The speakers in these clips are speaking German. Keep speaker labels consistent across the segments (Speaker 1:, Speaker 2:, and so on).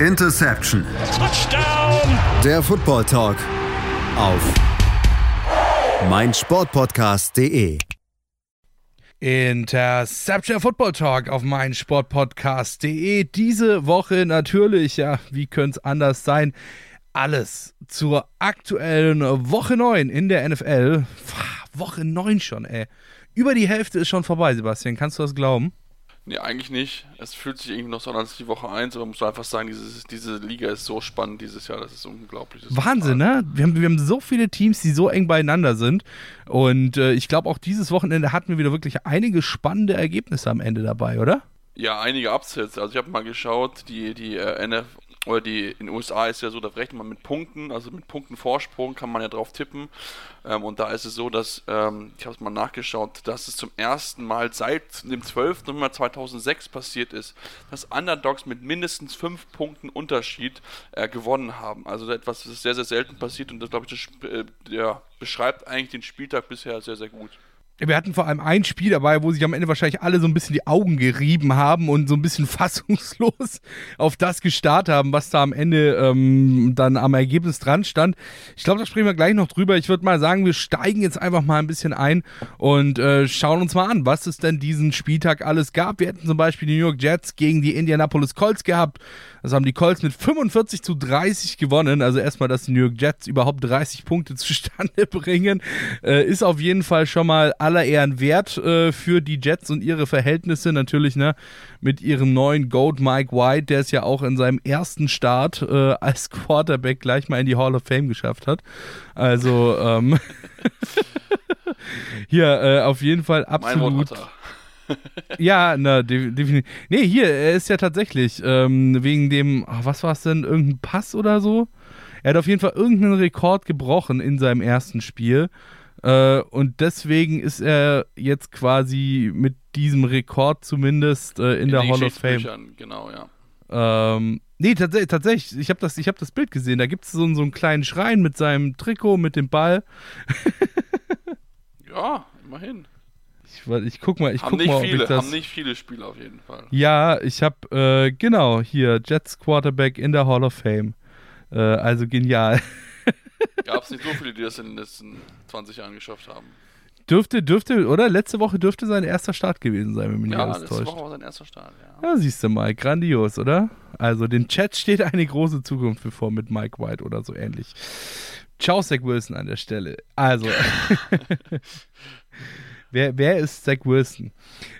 Speaker 1: Interception.
Speaker 2: Touchdown.
Speaker 1: Der Football Talk auf meinsportpodcast.de.
Speaker 3: Interception Football Talk auf meinsportpodcast.de. Diese Woche natürlich, ja, wie könnte es anders sein? Alles zur aktuellen Woche 9 in der NFL. Woche 9 schon, ey. Über die Hälfte ist schon vorbei, Sebastian. Kannst du das glauben?
Speaker 4: Nee, eigentlich nicht. Es fühlt sich irgendwie noch so an als die Woche 1, aber man muss einfach sagen, dieses, diese Liga ist so spannend dieses Jahr, das ist unglaublich. Das
Speaker 3: Wahnsinn, ne? Wir haben, wir haben so viele Teams, die so eng beieinander sind. Und äh, ich glaube, auch dieses Wochenende hatten wir wieder wirklich einige spannende Ergebnisse am Ende dabei, oder?
Speaker 4: Ja, einige Upsets. Also ich habe mal geschaut, die, die äh, NF oder die in den USA ist ja so, da rechnet man mit Punkten, also mit Punkten Vorsprung kann man ja drauf tippen. Ähm, und da ist es so, dass, ähm, ich habe es mal nachgeschaut, dass es zum ersten Mal seit dem 12. November 2006 passiert ist, dass Underdogs mit mindestens fünf Punkten Unterschied äh, gewonnen haben. Also etwas, das ist sehr, sehr selten passiert und das, glaube ich, das, äh, ja, beschreibt eigentlich den Spieltag bisher sehr, sehr gut.
Speaker 3: Wir hatten vor allem ein Spiel dabei, wo sich am Ende wahrscheinlich alle so ein bisschen die Augen gerieben haben und so ein bisschen fassungslos auf das gestarrt haben, was da am Ende ähm, dann am Ergebnis dran stand. Ich glaube, da sprechen wir gleich noch drüber. Ich würde mal sagen, wir steigen jetzt einfach mal ein bisschen ein und äh, schauen uns mal an, was es denn diesen Spieltag alles gab. Wir hätten zum Beispiel die New York Jets gegen die Indianapolis Colts gehabt. Das haben die Colts mit 45 zu 30 gewonnen. Also erstmal, dass die New York Jets überhaupt 30 Punkte zustande bringen, äh, ist auf jeden Fall schon mal aller Ehren wert äh, für die Jets und ihre Verhältnisse. Natürlich ne, mit ihrem neuen Goat Mike White, der es ja auch in seinem ersten Start äh, als Quarterback gleich mal in die Hall of Fame geschafft hat. Also ähm, hier äh, auf jeden Fall absolut. ja, na, definitiv. Nee, hier, er ist ja tatsächlich ähm, wegen dem, was war es denn, irgendein Pass oder so? Er hat auf jeden Fall irgendeinen Rekord gebrochen in seinem ersten Spiel. Äh, und deswegen ist er jetzt quasi mit diesem Rekord zumindest äh, in, in, der Hall of Fame.
Speaker 4: Genau, ja.
Speaker 3: Ähm, nee, tats tatsächlich, ich habe das, hab das Bild gesehen. Da gibt es so, so einen kleinen Schrein mit seinem Trikot, mit dem Ball.
Speaker 4: ja, immerhin.
Speaker 3: Ich, ich guck mal, ich
Speaker 4: haben
Speaker 3: guck
Speaker 4: nicht
Speaker 3: mal,
Speaker 4: viele,
Speaker 3: ob ich das...
Speaker 4: Haben nicht viele Spiele auf jeden Fall.
Speaker 3: Ja, ich habe, äh, genau, hier, Jets Quarterback in der Hall of Fame. Äh, also genial.
Speaker 4: Gab es nicht so viele, die das in den letzten 20 Jahren geschafft haben.
Speaker 3: Dürfte, dürfte, oder? Letzte Woche dürfte sein erster Start gewesen sein, wenn mich
Speaker 4: ja,
Speaker 3: nicht alles
Speaker 4: letzte
Speaker 3: täuscht.
Speaker 4: Woche war sein erster Start, ja.
Speaker 3: Ja, siehst du mal, grandios, oder? Also, den Chat steht eine große Zukunft bevor mit Mike White oder so ähnlich. Ciao, Zach Wilson an der Stelle. Also. Wer, wer ist Zach Wilson?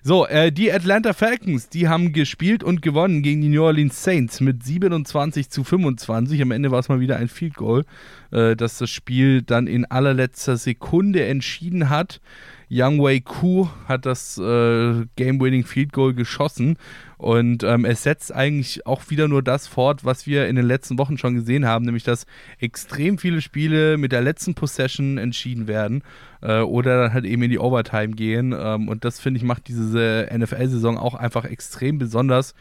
Speaker 3: So, äh, die Atlanta Falcons, die haben gespielt und gewonnen gegen die New Orleans Saints mit 27 zu 25. Am Ende war es mal wieder ein Field Goal, äh, das das Spiel dann in allerletzter Sekunde entschieden hat. Young Wei Ku hat das äh, Game-Winning Field Goal geschossen und ähm, es setzt eigentlich auch wieder nur das fort, was wir in den letzten Wochen schon gesehen haben, nämlich dass extrem viele Spiele mit der letzten Possession entschieden werden äh, oder dann halt eben in die Overtime gehen. Ähm, und das finde ich macht diese NFL-Saison auch einfach extrem besonders.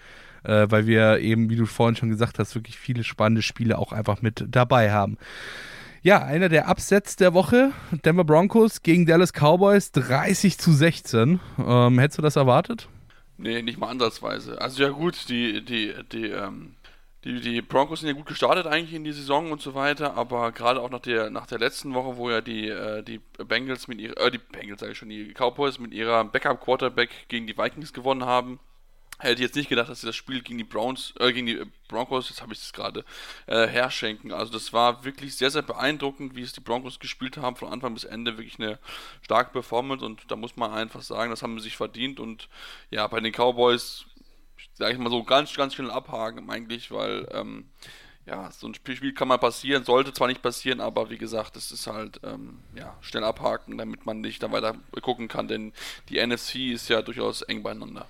Speaker 3: Äh, weil wir eben, wie du vorhin schon gesagt hast, wirklich viele spannende Spiele auch einfach mit dabei haben. Ja, einer der Upsets der Woche, Denver Broncos gegen Dallas Cowboys, 30 zu 16. Ähm, hättest du das erwartet?
Speaker 4: Nee, nicht mal ansatzweise. Also ja gut, die, die, die, ähm, die, die Broncos sind ja gut gestartet eigentlich in die Saison und so weiter, aber gerade auch nach der, nach der letzten Woche, wo ja die, äh, die Bengals mit ihrer, äh, die Bengals sage ich schon, die Cowboys mit ihrer Backup-Quarterback gegen die Vikings gewonnen haben, Hätte ich jetzt nicht gedacht, dass sie das Spiel gegen die Browns, äh, gegen die Broncos, jetzt habe ich es gerade, äh, herschenken. Also das war wirklich sehr, sehr beeindruckend, wie es die Broncos gespielt haben, von Anfang bis Ende wirklich eine starke Performance und da muss man einfach sagen, das haben sie sich verdient und ja, bei den Cowboys, sage ich mal so, ganz, ganz schnell abhaken eigentlich, weil ähm, ja, so ein Spiel kann mal passieren, sollte zwar nicht passieren, aber wie gesagt, es ist halt ähm, ja, schnell abhaken, damit man nicht da weiter gucken kann, denn die NFC ist ja durchaus eng beieinander.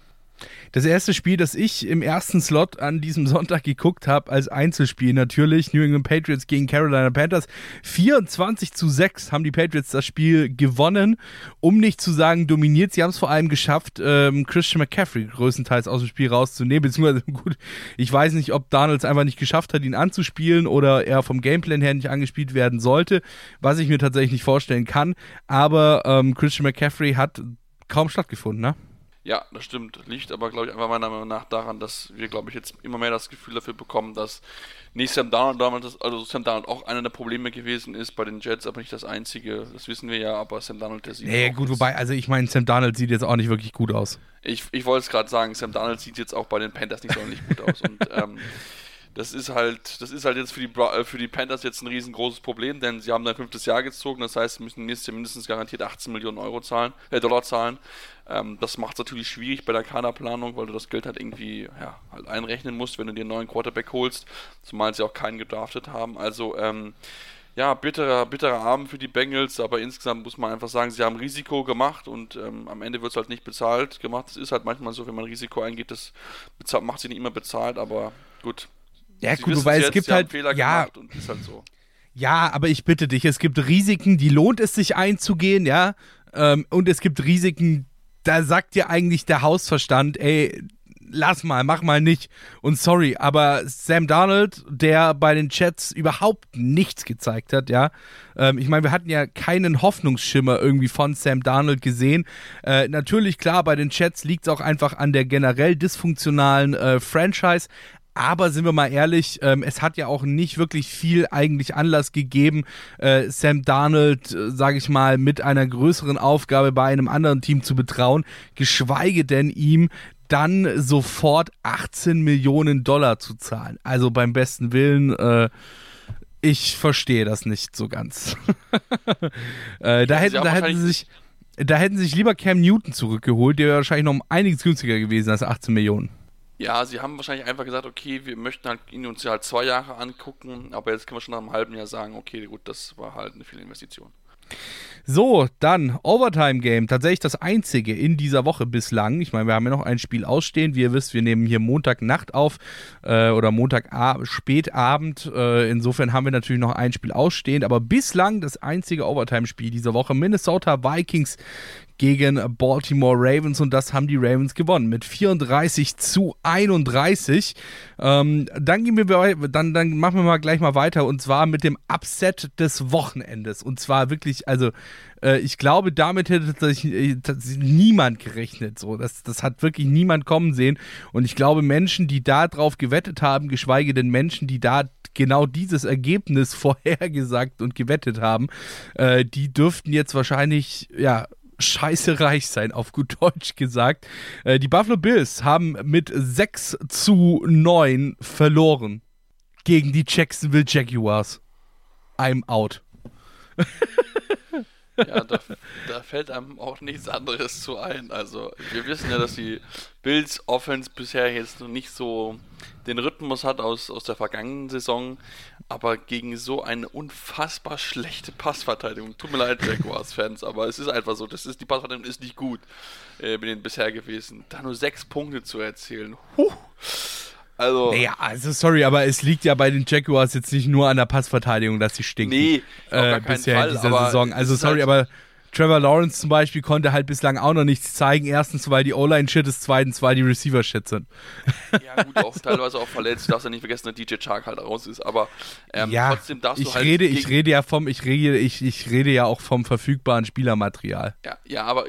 Speaker 3: Das erste Spiel, das ich im ersten Slot an diesem Sonntag geguckt habe, als Einzelspiel natürlich, New England Patriots gegen Carolina Panthers. 24 zu 6 haben die Patriots das Spiel gewonnen, um nicht zu sagen dominiert. Sie haben es vor allem geschafft, ähm, Christian McCaffrey größtenteils aus dem Spiel rauszunehmen. Beziehungsweise, gut, ich weiß nicht, ob Donalds einfach nicht geschafft hat, ihn anzuspielen oder er vom Gameplan her nicht angespielt werden sollte, was ich mir tatsächlich nicht vorstellen kann. Aber ähm, Christian McCaffrey hat kaum stattgefunden, ne?
Speaker 4: Ja, das stimmt. Liegt aber, glaube ich, einfach meiner Meinung nach daran, dass wir, glaube ich, jetzt immer mehr das Gefühl dafür bekommen, dass nicht Sam Darnold damals, also Sam Darnold auch einer der Probleme gewesen ist bei den Jets, aber nicht das einzige. Das wissen wir ja, aber Sam Darnold, der sieht.
Speaker 3: Nee, gut, wobei, also ich meine, Sam Darnold sieht jetzt auch nicht wirklich gut aus.
Speaker 4: Ich, ich wollte es gerade sagen, Sam Darnold sieht jetzt auch bei den Panthers nicht sonderlich gut aus. Und ähm, das ist halt, das ist halt jetzt für die, äh, für die Panthers jetzt ein riesengroßes Problem, denn sie haben ein fünftes Jahr gezogen, das heißt, sie müssen nächstes Jahr mindestens garantiert 18 Millionen Euro zahlen, äh, Dollar zahlen. Ähm, das macht es natürlich schwierig bei der Kaderplanung, weil du das Geld halt irgendwie ja, halt einrechnen musst, wenn du dir einen neuen Quarterback holst, zumal sie auch keinen gedraftet haben. Also ähm, ja, bitterer, bitterer Abend für die Bengals, aber insgesamt muss man einfach sagen, sie haben Risiko gemacht und ähm, am Ende wird es halt nicht bezahlt gemacht. Es ist halt manchmal so, wenn man Risiko eingeht, das macht sie nicht immer bezahlt, aber gut,
Speaker 3: ja, gut, weil es gibt halt.
Speaker 4: Fehler
Speaker 3: ja,
Speaker 4: und ist halt so.
Speaker 3: Ja, aber ich bitte dich, es gibt Risiken, die lohnt es sich einzugehen, ja. Ähm, und es gibt Risiken, da sagt dir eigentlich der Hausverstand, ey, lass mal, mach mal nicht. Und sorry, aber Sam Darnold, der bei den Chats überhaupt nichts gezeigt hat, ja. Ähm, ich meine, wir hatten ja keinen Hoffnungsschimmer irgendwie von Sam Darnold gesehen. Äh, natürlich, klar, bei den Chats liegt es auch einfach an der generell dysfunktionalen äh, Franchise. Aber sind wir mal ehrlich, ähm, es hat ja auch nicht wirklich viel eigentlich Anlass gegeben, äh, Sam Darnold, äh, sage ich mal, mit einer größeren Aufgabe bei einem anderen Team zu betrauen, geschweige denn ihm dann sofort 18 Millionen Dollar zu zahlen. Also beim besten Willen, äh, ich verstehe das nicht so ganz. äh, da, hätten, da hätten sie sich, da hätten sich lieber Cam Newton zurückgeholt, der wäre wahrscheinlich noch um einiges günstiger gewesen als 18 Millionen.
Speaker 4: Ja, sie haben wahrscheinlich einfach gesagt, okay, wir möchten halt ihn uns halt zwei Jahre angucken, aber jetzt können wir schon nach einem halben Jahr sagen, okay, gut, das war halt eine viele Investition.
Speaker 3: So, dann Overtime Game. Tatsächlich das einzige in dieser Woche bislang. Ich meine, wir haben ja noch ein Spiel ausstehend. Wie ihr wisst, wir nehmen hier Montagnacht auf äh, oder Montag spätabend. Äh, insofern haben wir natürlich noch ein Spiel ausstehend. Aber bislang das einzige Overtime-Spiel dieser Woche. Minnesota Vikings gegen Baltimore Ravens und das haben die Ravens gewonnen mit 34 zu 31. Ähm, dann gehen wir dann, dann machen wir mal gleich mal weiter und zwar mit dem Upset des Wochenendes und zwar wirklich, also äh, ich glaube, damit hätte äh, niemand gerechnet. So, das, das hat wirklich niemand kommen sehen und ich glaube, Menschen, die da drauf gewettet haben, geschweige denn Menschen, die da genau dieses Ergebnis vorhergesagt und gewettet haben, äh, die dürften jetzt wahrscheinlich ja scheiße reich sein, auf gut Deutsch gesagt. Äh, die Buffalo Bills haben mit 6 zu 9 verloren gegen die Jacksonville Jaguars. I'm out.
Speaker 4: Ja, da, da, fällt einem auch nichts anderes zu ein. Also, wir wissen ja, dass die Bills Offense bisher jetzt noch nicht so den Rhythmus hat aus, aus der vergangenen Saison, aber gegen so eine unfassbar schlechte Passverteidigung. Tut mir leid, Jaguars-Fans, aber es ist einfach so, das ist, die Passverteidigung ist nicht gut äh, mit den bisher gewesen. Da nur sechs Punkte zu erzielen. Huh.
Speaker 3: Also. Naja, also sorry, aber es liegt ja bei den Jaguars jetzt nicht nur an der Passverteidigung, dass sie stinken. Nee, äh, bisher Fall, in dieser Saison. Also sorry, halt aber Trevor Lawrence zum Beispiel konnte halt bislang auch noch nichts zeigen. Erstens, weil die O-Line shit ist, zweitens, weil die Receiver shit sind.
Speaker 4: Ja, gut, auch teilweise auch verletzt. Du darfst ja nicht vergessen, dass DJ Chark halt raus ist. Aber ähm, ja, trotzdem darfst
Speaker 3: ich
Speaker 4: du halt.
Speaker 3: Rede, ich rede ja vom, ich rede, ich, ich rede ja auch vom verfügbaren Spielermaterial.
Speaker 4: Ja, ja, aber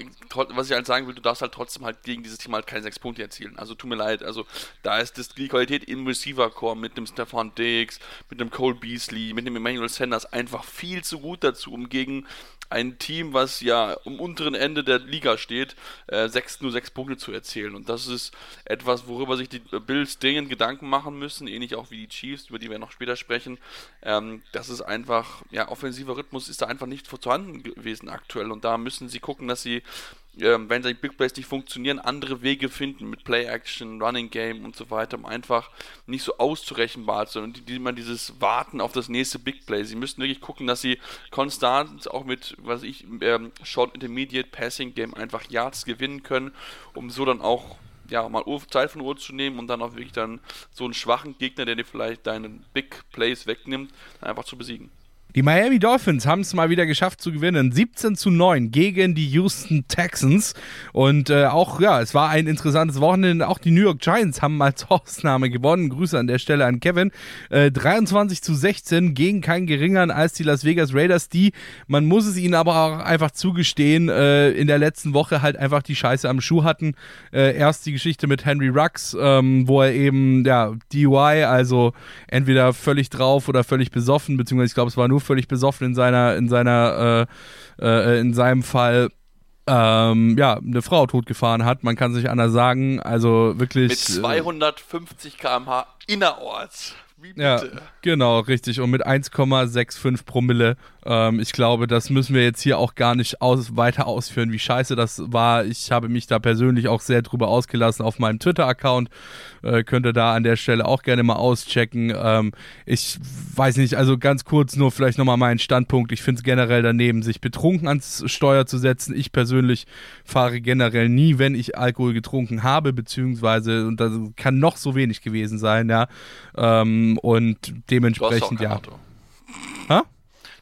Speaker 4: was ich halt sagen will, du darfst halt trotzdem halt gegen dieses Team halt keine sechs Punkte erzielen. Also tut mir leid. Also da ist das, die Qualität im Receiver-Core mit dem Stefan Diggs, mit dem Cole Beasley, mit dem Emmanuel Sanders einfach viel zu gut dazu, um gegen ein Team, was ja am unteren Ende der Liga steht, äh, sechs, nur sechs Punkte zu erzielen. Und das ist etwas, worüber sich die Bills dringend Gedanken machen müssen, ähnlich auch wie die Chiefs, über die wir noch später sprechen. Ähm, das ist einfach, ja, offensiver Rhythmus ist da einfach nicht vorhanden gewesen aktuell. Und da müssen sie gucken, dass sie ähm, wenn die Big Plays nicht funktionieren, andere Wege finden mit Play Action, Running Game und so weiter, um einfach nicht so auszurechenbar zu sein und die, man dieses Warten auf das nächste Big Play. Sie müssen wirklich gucken, dass sie konstant auch mit, was ich, ähm, Short Intermediate Passing Game einfach Yards gewinnen können, um so dann auch ja, mal Zeit von Uhr zu nehmen und dann auch wirklich dann so einen schwachen Gegner, der dir vielleicht deinen Big Plays wegnimmt, einfach zu besiegen.
Speaker 3: Die Miami Dolphins haben es mal wieder geschafft zu gewinnen. 17 zu 9 gegen die Houston Texans. Und äh, auch, ja, es war ein interessantes Wochenende. Auch die New York Giants haben als Ausnahme gewonnen. Grüße an der Stelle an Kevin. Äh, 23 zu 16 gegen keinen geringeren als die Las Vegas Raiders, die, man muss es ihnen aber auch einfach zugestehen, äh, in der letzten Woche halt einfach die Scheiße am Schuh hatten. Äh, erst die Geschichte mit Henry Rux, ähm, wo er eben, ja, DUI, also entweder völlig drauf oder völlig besoffen, beziehungsweise ich glaube, es war nur völlig besoffen in seiner, in seiner, äh, äh, in seinem Fall. Ähm, ja, eine Frau totgefahren hat, man kann sich anders sagen, also wirklich.
Speaker 4: Mit 250 km/h innerorts. Wie bitte?
Speaker 3: Ja, genau, richtig. Und mit 1,65 Promille. Ähm, ich glaube, das müssen wir jetzt hier auch gar nicht aus, weiter ausführen, wie scheiße das war. Ich habe mich da persönlich auch sehr drüber ausgelassen auf meinem Twitter-Account. Äh, könnt ihr da an der Stelle auch gerne mal auschecken. Ähm, ich weiß nicht, also ganz kurz nur vielleicht nochmal meinen Standpunkt. Ich finde es generell daneben, sich betrunken ans Steuer zu setzen. Ich persönlich fahre generell nie, wenn ich Alkohol getrunken habe, beziehungsweise, und das kann noch so wenig gewesen sein, ja. Ähm, und
Speaker 4: Du hast
Speaker 3: dementsprechend,
Speaker 4: kein
Speaker 3: ja.
Speaker 4: Auto.
Speaker 3: Hä?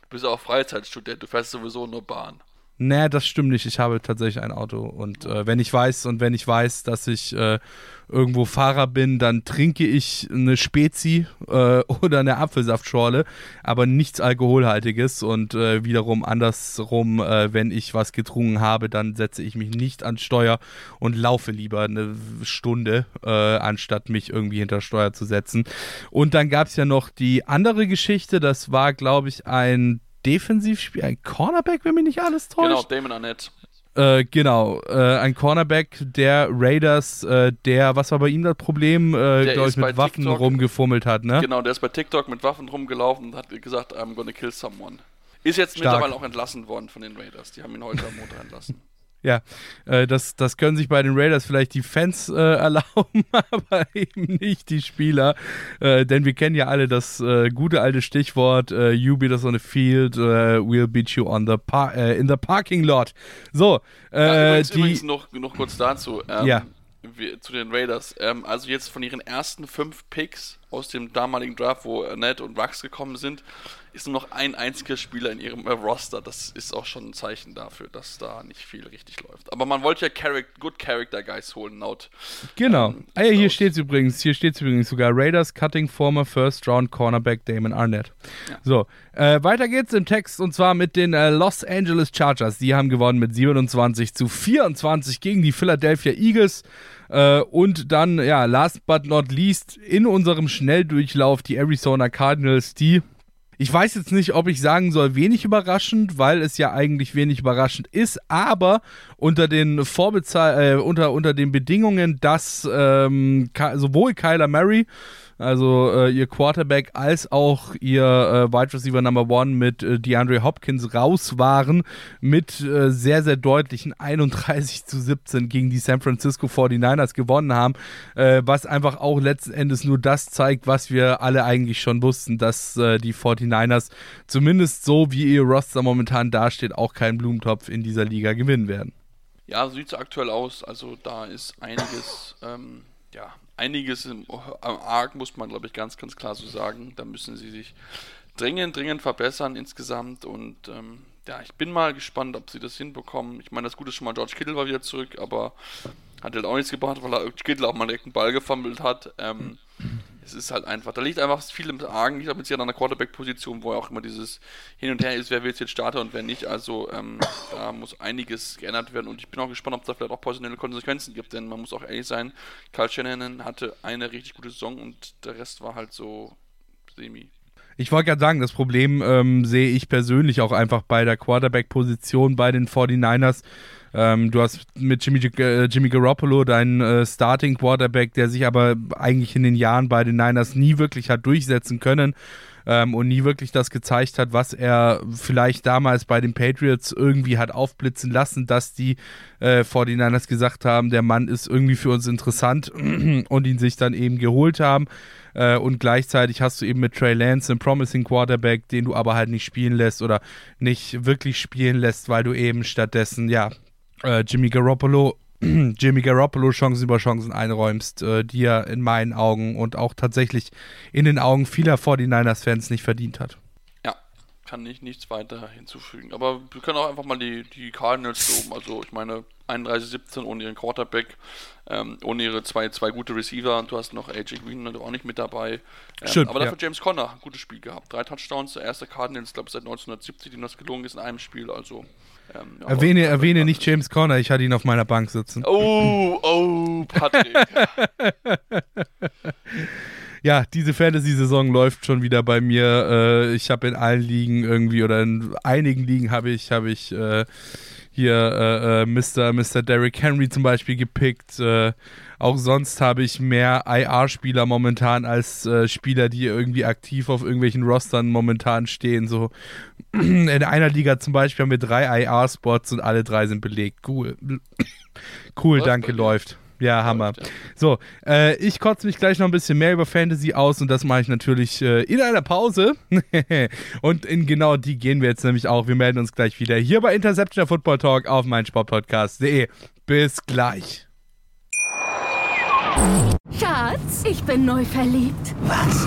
Speaker 4: Du bist ja auch Freizeitstudent, du fährst sowieso nur Bahn.
Speaker 3: Nee, das stimmt nicht. Ich habe tatsächlich ein Auto. Und äh, wenn ich weiß und wenn ich weiß, dass ich äh, irgendwo Fahrer bin, dann trinke ich eine Spezi äh, oder eine Apfelsaftschorle, aber nichts Alkoholhaltiges. Und äh, wiederum andersrum, äh, wenn ich was getrunken habe, dann setze ich mich nicht ans Steuer und laufe lieber eine Stunde, äh, anstatt mich irgendwie hinter Steuer zu setzen. Und dann gab es ja noch die andere Geschichte. Das war, glaube ich, ein Defensivspiel, ein Cornerback, wenn mich nicht alles täuscht.
Speaker 4: Genau, Damon Arnett.
Speaker 3: Äh, genau, äh, ein Cornerback der Raiders, äh, der, was war bei ihm das Problem, äh, glaube ich, mit Waffen
Speaker 4: TikTok-
Speaker 3: rumgefummelt hat, ne?
Speaker 4: Genau, der ist bei TikTok mit Waffen rumgelaufen und hat gesagt, I'm gonna kill someone. Ist jetzt
Speaker 3: Stark.
Speaker 4: mittlerweile auch entlassen worden von den Raiders. Die haben ihn heute am Montag entlassen.
Speaker 3: Ja, äh, das, das können sich bei den Raiders vielleicht die Fans äh, erlauben, aber eben nicht die Spieler. Äh, denn wir kennen ja alle das äh, gute alte Stichwort, äh, you beat us on the field, äh, we'll beat you on the par in the parking lot. So,
Speaker 4: Ja, übrigens,
Speaker 3: die,
Speaker 4: übrigens noch, noch kurz dazu. Ähm,
Speaker 3: Ja.
Speaker 4: wir, zu den Raiders. Ähm, also jetzt von ihren ersten fünf Picks aus dem damaligen Draft, wo Annette und Rux gekommen sind, ist nur noch ein einziger Spieler in ihrem Roster. Das ist auch schon ein Zeichen dafür, dass da nicht viel richtig läuft. Aber man wollte ja Charac Good Character Guys holen, laut.
Speaker 3: Genau.
Speaker 4: Ähm,
Speaker 3: ah ja, hier steht es übrigens. Hier steht es übrigens sogar. Raiders cutting former first round cornerback Damon Arnett.
Speaker 4: Ja.
Speaker 3: So, äh, weiter geht's im Text und zwar mit den äh, Los Angeles Chargers. Die haben gewonnen mit 27 zu 24 gegen die Philadelphia Eagles. Äh, und dann, ja, last but not least, in unserem Schnelldurchlauf die Arizona Cardinals, die ich weiß jetzt nicht, ob ich sagen soll, wenig überraschend, weil es ja eigentlich wenig überraschend ist, aber unter den Vorbezahl äh, unter, unter den Bedingungen, dass ähm, sowohl Kyler Murray, also äh, ihr Quarterback, als auch ihr äh, Wide Receiver Number One mit äh, DeAndre Hopkins raus waren mit äh, sehr, sehr deutlichen 31 zu 17 gegen die San Francisco 49ers gewonnen haben, äh, was einfach auch letzten Endes nur das zeigt, was wir alle eigentlich schon wussten, dass äh, die 49ers zumindest so, wie ihr Roster momentan dasteht, auch keinen Blumentopf in dieser Liga gewinnen werden.
Speaker 4: Ja, so sieht es aktuell aus. Also da ist einiges, ähm, ja, einiges am Arg, muss man glaube ich ganz, ganz klar so sagen. Da müssen sie sich dringend, dringend verbessern insgesamt und ähm, ja, ich bin mal gespannt, ob sie das hinbekommen. Ich meine, das Gute ist schon mal, George Kittle war wieder zurück, aber hat halt auch nichts gebracht, weil er Kittle auch mal direkt einen Ball gefummelt hat. Ähm, es ist halt einfach, da liegt einfach viel im Argen, ich habe jetzt hier an der Quarterback-Position, wo ja auch immer dieses Hin und Her ist, wer wird jetzt Starter und wer nicht. Also ähm, da muss einiges geändert werden und ich bin auch gespannt, ob es da vielleicht auch personelle Konsequenzen gibt, denn man muss auch ehrlich sein, Karl Shanahan hatte eine richtig gute Saison und der Rest war halt so semi.
Speaker 3: Ich wollte gerade sagen, das Problem ähm, sehe ich persönlich auch einfach bei der Quarterback-Position bei den 49ers. Ähm, du hast mit Jimmy, äh, Jimmy Garoppolo deinen äh, Starting Quarterback, der sich aber eigentlich in den Jahren bei den Niners nie wirklich hat durchsetzen können ähm, und nie wirklich das gezeigt hat, was er vielleicht damals bei den Patriots irgendwie hat aufblitzen lassen, dass die äh, 49ers gesagt haben, der Mann ist irgendwie für uns interessant und ihn sich dann eben geholt haben. Äh, und gleichzeitig hast du eben mit Trey Lance einen promising Quarterback, den du aber halt nicht spielen lässt oder nicht wirklich spielen lässt, weil du eben stattdessen, ja, äh, Jimmy Garoppolo Jimmy Garoppolo Chancen über Chancen einräumst, äh, die er in meinen Augen und auch tatsächlich in den Augen vieler 49ers-Fans nicht verdient hat.
Speaker 4: Ja, kann ich nichts weiter hinzufügen. Aber wir können auch einfach mal die, die Cardinals loben. Also ich meine, 31-17 ohne ihren Quarterback, ähm, ohne ihre zwei, zwei gute Receiver und du hast noch AJ Green auch nicht mit dabei. Ähm,
Speaker 3: Stimmt,
Speaker 4: aber dafür
Speaker 3: ja.
Speaker 4: James Conner, ein gutes Spiel gehabt. Drei Touchdowns, der erste Cardinals, glaube ich, seit 1970, dem das gelungen ist in einem Spiel. Also ähm,
Speaker 3: Erwähne, erwähne nicht James Conner, ich hatte ihn auf meiner Bank sitzen.
Speaker 4: Oh, oh, Patrick.
Speaker 3: Ja, diese Fantasy-Saison läuft schon wieder bei mir. Äh, ich habe in allen Ligen irgendwie oder in einigen Ligen habe ich, habe ich äh, hier äh, äh, Mr. Mr. Derrick Henry zum Beispiel gepickt. Äh, auch sonst habe ich mehr IR-Spieler momentan als äh, Spieler, die irgendwie aktiv auf irgendwelchen Rostern momentan stehen. So in einer Liga zum Beispiel haben wir drei IR-Spots und alle drei sind belegt. Cool. cool,
Speaker 4: Was
Speaker 3: danke, läuft. Ja, Hammer. So, äh, ich kotze mich gleich noch ein bisschen mehr über Fantasy aus und das mache ich natürlich äh, in einer Pause. und in genau die gehen wir jetzt nämlich auch. Wir melden uns gleich wieder hier bei Interception der Football Talk auf meinsportpodcast.de. Bis gleich.
Speaker 2: Schatz, ich bin neu verliebt.
Speaker 5: Was?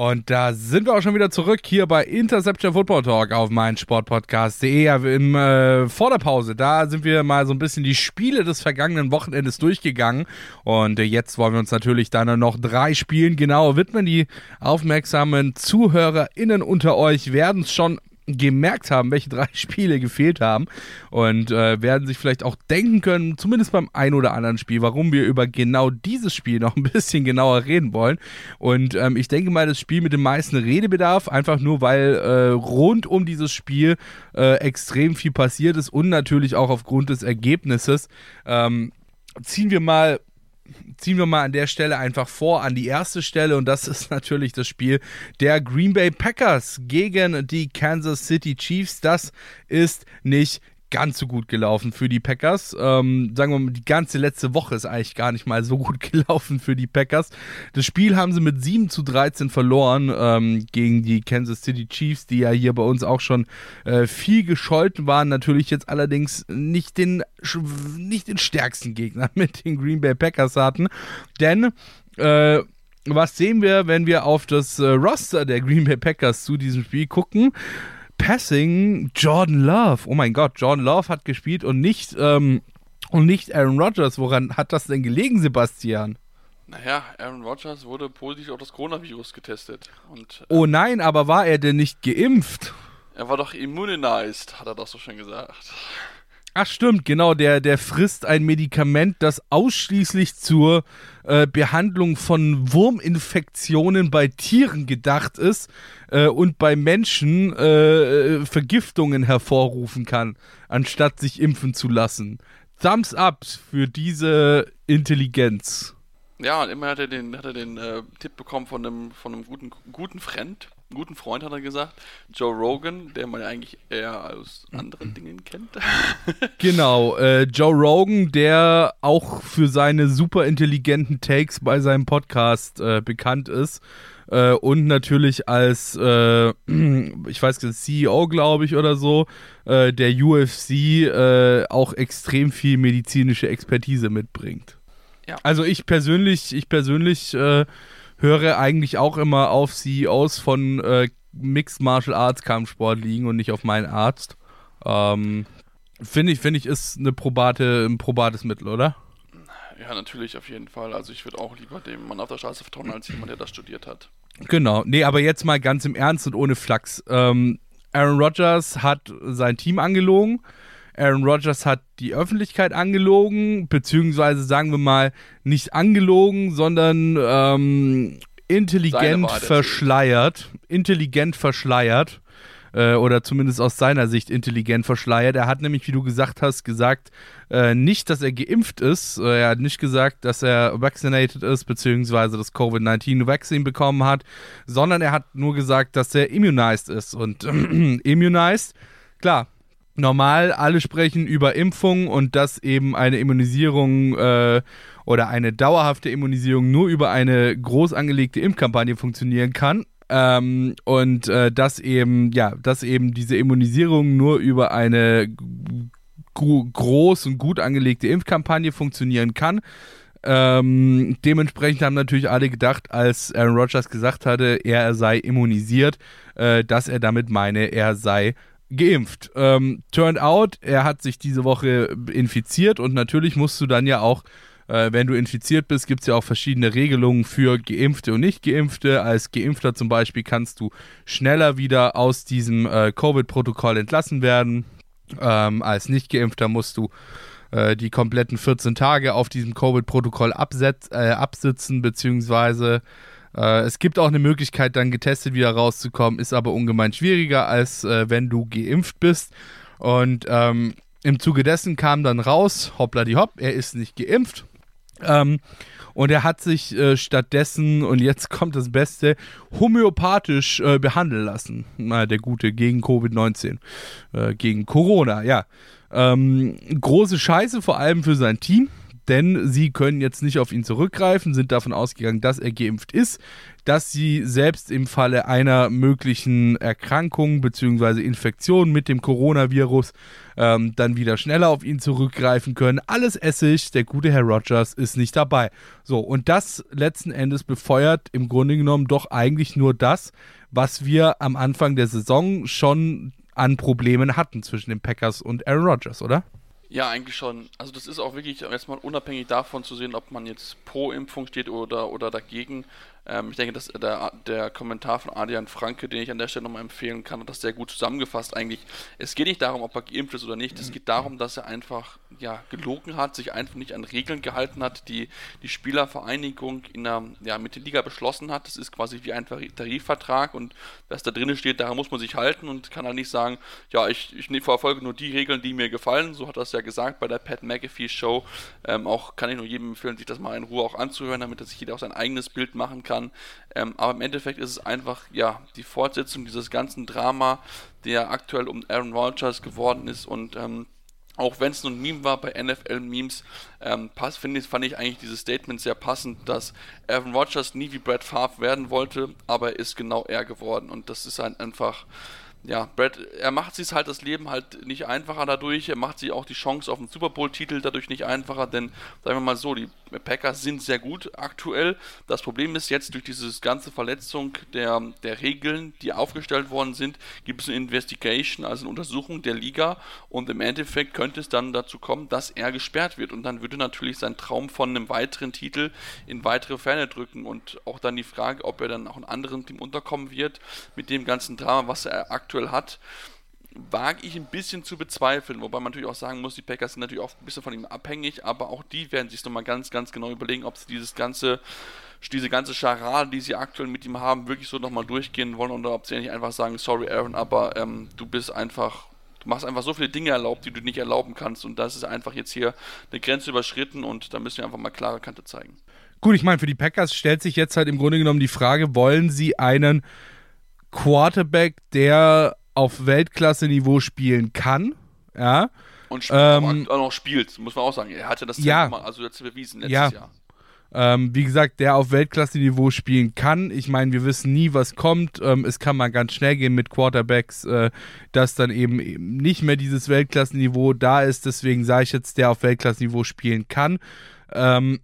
Speaker 3: Und da sind wir auch schon wieder zurück hier bei Interception Football Talk auf meinsportpodcast.de. Ja, im, äh, vor der Pause, da sind wir mal so ein bisschen die Spiele des vergangenen Wochenendes durchgegangen. Und äh, jetzt wollen wir uns natürlich dann noch drei Spielen genau widmen. Die aufmerksamen ZuhörerInnen unter euch werden es schon gemerkt haben, welche drei Spiele gefehlt haben und äh, werden sich vielleicht auch denken können, zumindest beim ein oder anderen Spiel, warum wir über genau dieses Spiel noch ein bisschen genauer reden wollen. Und ähm, ich denke mal, das Spiel mit dem meisten Redebedarf, einfach nur weil äh, rund um dieses Spiel äh, extrem viel passiert ist und natürlich auch aufgrund des Ergebnisses. Ähm, ziehen wir mal ziehen wir mal an der Stelle einfach vor an die erste Stelle und das ist natürlich das Spiel der Green Bay Packers gegen die Kansas City Chiefs. Das ist nicht ganz so gut gelaufen für die Packers. Ähm, sagen wir mal, die ganze letzte Woche ist eigentlich gar nicht mal so gut gelaufen für die Packers. Das Spiel haben sie mit 7 zu 13 verloren ähm, gegen die Kansas City Chiefs, die ja hier bei uns auch schon äh, viel gescholten waren. Natürlich jetzt allerdings nicht den, nicht den stärksten Gegner mit den Green Bay Packers hatten. Denn äh, was sehen wir, wenn wir auf das äh, Roster der Green Bay Packers zu diesem Spiel gucken? Passing Jordan Love. Oh mein Gott, Jordan Love hat gespielt und nicht, ähm, und nicht Aaron Rodgers. Woran hat das denn gelegen, Sebastian?
Speaker 4: naja, Aaron Rodgers wurde positiv auf das Coronavirus getestet. Und
Speaker 3: Oh nein, aber war er denn nicht geimpft?
Speaker 4: er war doch immunized, hat er doch so schön gesagt.
Speaker 3: Ach stimmt, genau, der, der frisst ein Medikament, das ausschließlich zur äh, Behandlung von Wurminfektionen bei Tieren gedacht ist äh, und bei Menschen äh, Vergiftungen hervorrufen kann, anstatt sich impfen zu lassen. Thumbs up für diese Intelligenz.
Speaker 4: Ja, und immer hat er den, hat er den äh, Tipp bekommen von einem, von einem guten, guten Freund, guten Freund hat er gesagt, Joe Rogan, der man ja eigentlich eher aus anderen Dingen kennt.
Speaker 3: Genau, äh, Joe Rogan, der auch für seine super intelligenten Takes bei seinem Podcast äh, bekannt ist. Äh, und natürlich als, äh, ich weiß nicht, CEO, glaube ich, oder so, äh, der UFC äh, auch extrem viel medizinische Expertise mitbringt.
Speaker 4: Ja.
Speaker 3: Also ich persönlich, ich persönlich äh, höre eigentlich auch immer auf CEOs von äh, Mixed Martial Arts Kampfsportligen und nicht auf meinen Arzt. Ähm, Finde ich, finde ich, ist eine probate, ein probates Mittel, oder?
Speaker 4: ja, natürlich, auf jeden Fall. Also ich würde auch lieber dem Mann auf der Straße vertrauen, als jemand, der das studiert hat.
Speaker 3: Genau. Nee, aber jetzt mal ganz im Ernst und ohne Flachs. Ähm, Aaron Rodgers hat sein Team angelogen. Aaron Rodgers hat die Öffentlichkeit angelogen, beziehungsweise sagen wir mal nicht angelogen, sondern ähm, intelligent verschleiert. Intelligent verschleiert. Äh, oder zumindest aus seiner Sicht intelligent verschleiert. Er hat nämlich, wie du gesagt hast, gesagt, äh, nicht, dass er geimpft ist. Äh, er hat nicht gesagt, dass er vaccinated ist, beziehungsweise das Covid-19-Vaccine bekommen hat, sondern er hat nur gesagt, dass er immunized ist. Und immunized, klar, normal, alle sprechen über Impfung und dass eben eine Immunisierung äh, oder eine dauerhafte Immunisierung nur über eine groß angelegte Impfkampagne funktionieren kann. Ähm, und äh, dass eben, ja, dass eben diese Immunisierung nur über eine groß und gut angelegte Impfkampagne funktionieren kann. Ähm, dementsprechend haben natürlich alle gedacht, als Aaron Rodgers gesagt hatte, er sei immunisiert, äh, dass er damit meine, er sei geimpft. Ähm, turned out, er hat sich diese Woche infiziert und natürlich musst du dann ja auch, äh, wenn du infiziert bist, gibt es ja auch verschiedene Regelungen für Geimpfte und Nicht-Geimpfte. Als Geimpfter zum Beispiel kannst du schneller wieder aus diesem äh, Covid-Protokoll entlassen werden. Ähm, als Nicht-Geimpfter musst du äh, die kompletten 14 Tage auf diesem Covid-Protokoll äh, absitzen, beziehungsweise äh, es gibt auch eine Möglichkeit, dann getestet wieder rauszukommen, ist aber ungemein schwieriger, als äh, wenn du geimpft bist. Und ähm, im Zuge dessen kam dann raus, hoppla die hopp, er ist nicht geimpft. Ähm, und er hat sich äh, stattdessen, und jetzt kommt das Beste, homöopathisch äh, behandeln lassen. Na, der Gute gegen Covid-19, äh, gegen Corona, ja. Ähm, große Scheiße, vor allem für sein Team denn sie können jetzt nicht auf ihn zurückgreifen, sind davon ausgegangen, dass er geimpft ist, dass sie selbst im Falle einer möglichen Erkrankung bzw. Infektion mit dem Coronavirus ähm, dann wieder schneller auf ihn zurückgreifen können. Alles Essig, der gute Herr Rogers ist nicht dabei. So, und das letzten Endes befeuert im Grunde genommen doch eigentlich nur das, was wir am Anfang der Saison schon an Problemen hatten zwischen den Packers und Aaron Rodgers, oder?
Speaker 4: Ja, eigentlich schon. Also das ist auch wirklich erstmal unabhängig davon zu sehen, ob man jetzt pro Impfung steht oder, oder dagegen. Ähm, ich denke, dass der, der Kommentar von Adrian Franke, den ich an der Stelle nochmal empfehlen kann, hat das sehr gut zusammengefasst eigentlich. Es geht nicht darum, ob er geimpft ist oder nicht. Es geht darum, dass er einfach ja, gelogen hat, sich einfach nicht an Regeln gehalten hat, die die Spielervereinigung in der, ja, mit der Liga beschlossen hat. Das ist quasi wie ein Tarifvertrag und was da drin steht, daran muss man sich halten und kann dann nicht sagen, ja, ich, ich verfolge nur die Regeln, die mir gefallen. So hat er es ja gesagt bei der Pat McAfee Show. Ähm, auch kann ich nur jedem empfehlen, sich das mal in Ruhe auch anzuhören, damit sich jeder auch sein eigenes Bild machen kann kann. Ähm, aber im Endeffekt ist es einfach ja die Fortsetzung dieses ganzen Drama, der aktuell um Aaron Rodgers geworden ist und ähm, auch wenn es nur ein Meme war bei NFL-Memes, ähm, ich, fand ich eigentlich dieses Statement sehr passend, dass Aaron Rodgers nie wie Brad Favre werden wollte, aber er ist genau er geworden. Und das ist halt einfach, ja, Brad, er macht sich halt das Leben halt nicht einfacher dadurch, er macht sich auch die Chance auf einen Super Bowl-Titel dadurch nicht einfacher, denn sagen wir mal so, die Packers sind sehr gut aktuell. Das Problem ist jetzt durch diese ganze Verletzung der, der Regeln, die aufgestellt worden sind, gibt es eine Investigation, also eine Untersuchung der Liga. Und im Endeffekt könnte es dann dazu kommen, dass er gesperrt wird. Und dann würde natürlich sein Traum von einem weiteren Titel in weitere Ferne drücken. Und auch dann die Frage, ob er dann auch in anderen Team unterkommen wird mit dem ganzen Drama, was er aktuell aktuell hat, wage ich ein bisschen zu bezweifeln. Wobei man natürlich auch sagen muss, die Packers sind natürlich auch ein bisschen von ihm abhängig, aber auch die werden sich nochmal ganz, ganz genau überlegen, ob sie dieses ganze, diese ganze Scharade, die sie aktuell mit ihm haben, wirklich so nochmal durchgehen wollen oder ob sie nicht einfach sagen, sorry Aaron, aber ähm, du bist einfach, du machst einfach so viele Dinge erlaubt, die du nicht erlauben kannst und das ist einfach jetzt hier eine Grenze überschritten und da müssen wir einfach mal klare Kante zeigen.
Speaker 3: Gut, ich meine, für die Packers stellt sich jetzt halt im Grunde genommen die Frage, wollen sie einen Quarterback, der auf Weltklasse-Niveau spielen kann. Ja.
Speaker 4: Und ähm, auch noch spielt, muss man auch sagen. Er hatte das
Speaker 3: ja,
Speaker 4: mal, also jetzt bewiesen
Speaker 3: letztes ja. Jahr. Ähm, wie gesagt, der auf Weltklasse-Niveau spielen kann. Ich meine, wir wissen nie, was kommt. Ähm, es kann mal ganz schnell gehen mit Quarterbacks, äh, dass dann eben nicht mehr dieses Weltklasse-Niveau da ist. Deswegen sage ich jetzt, der auf Weltklasse-Niveau spielen kann. Ähm,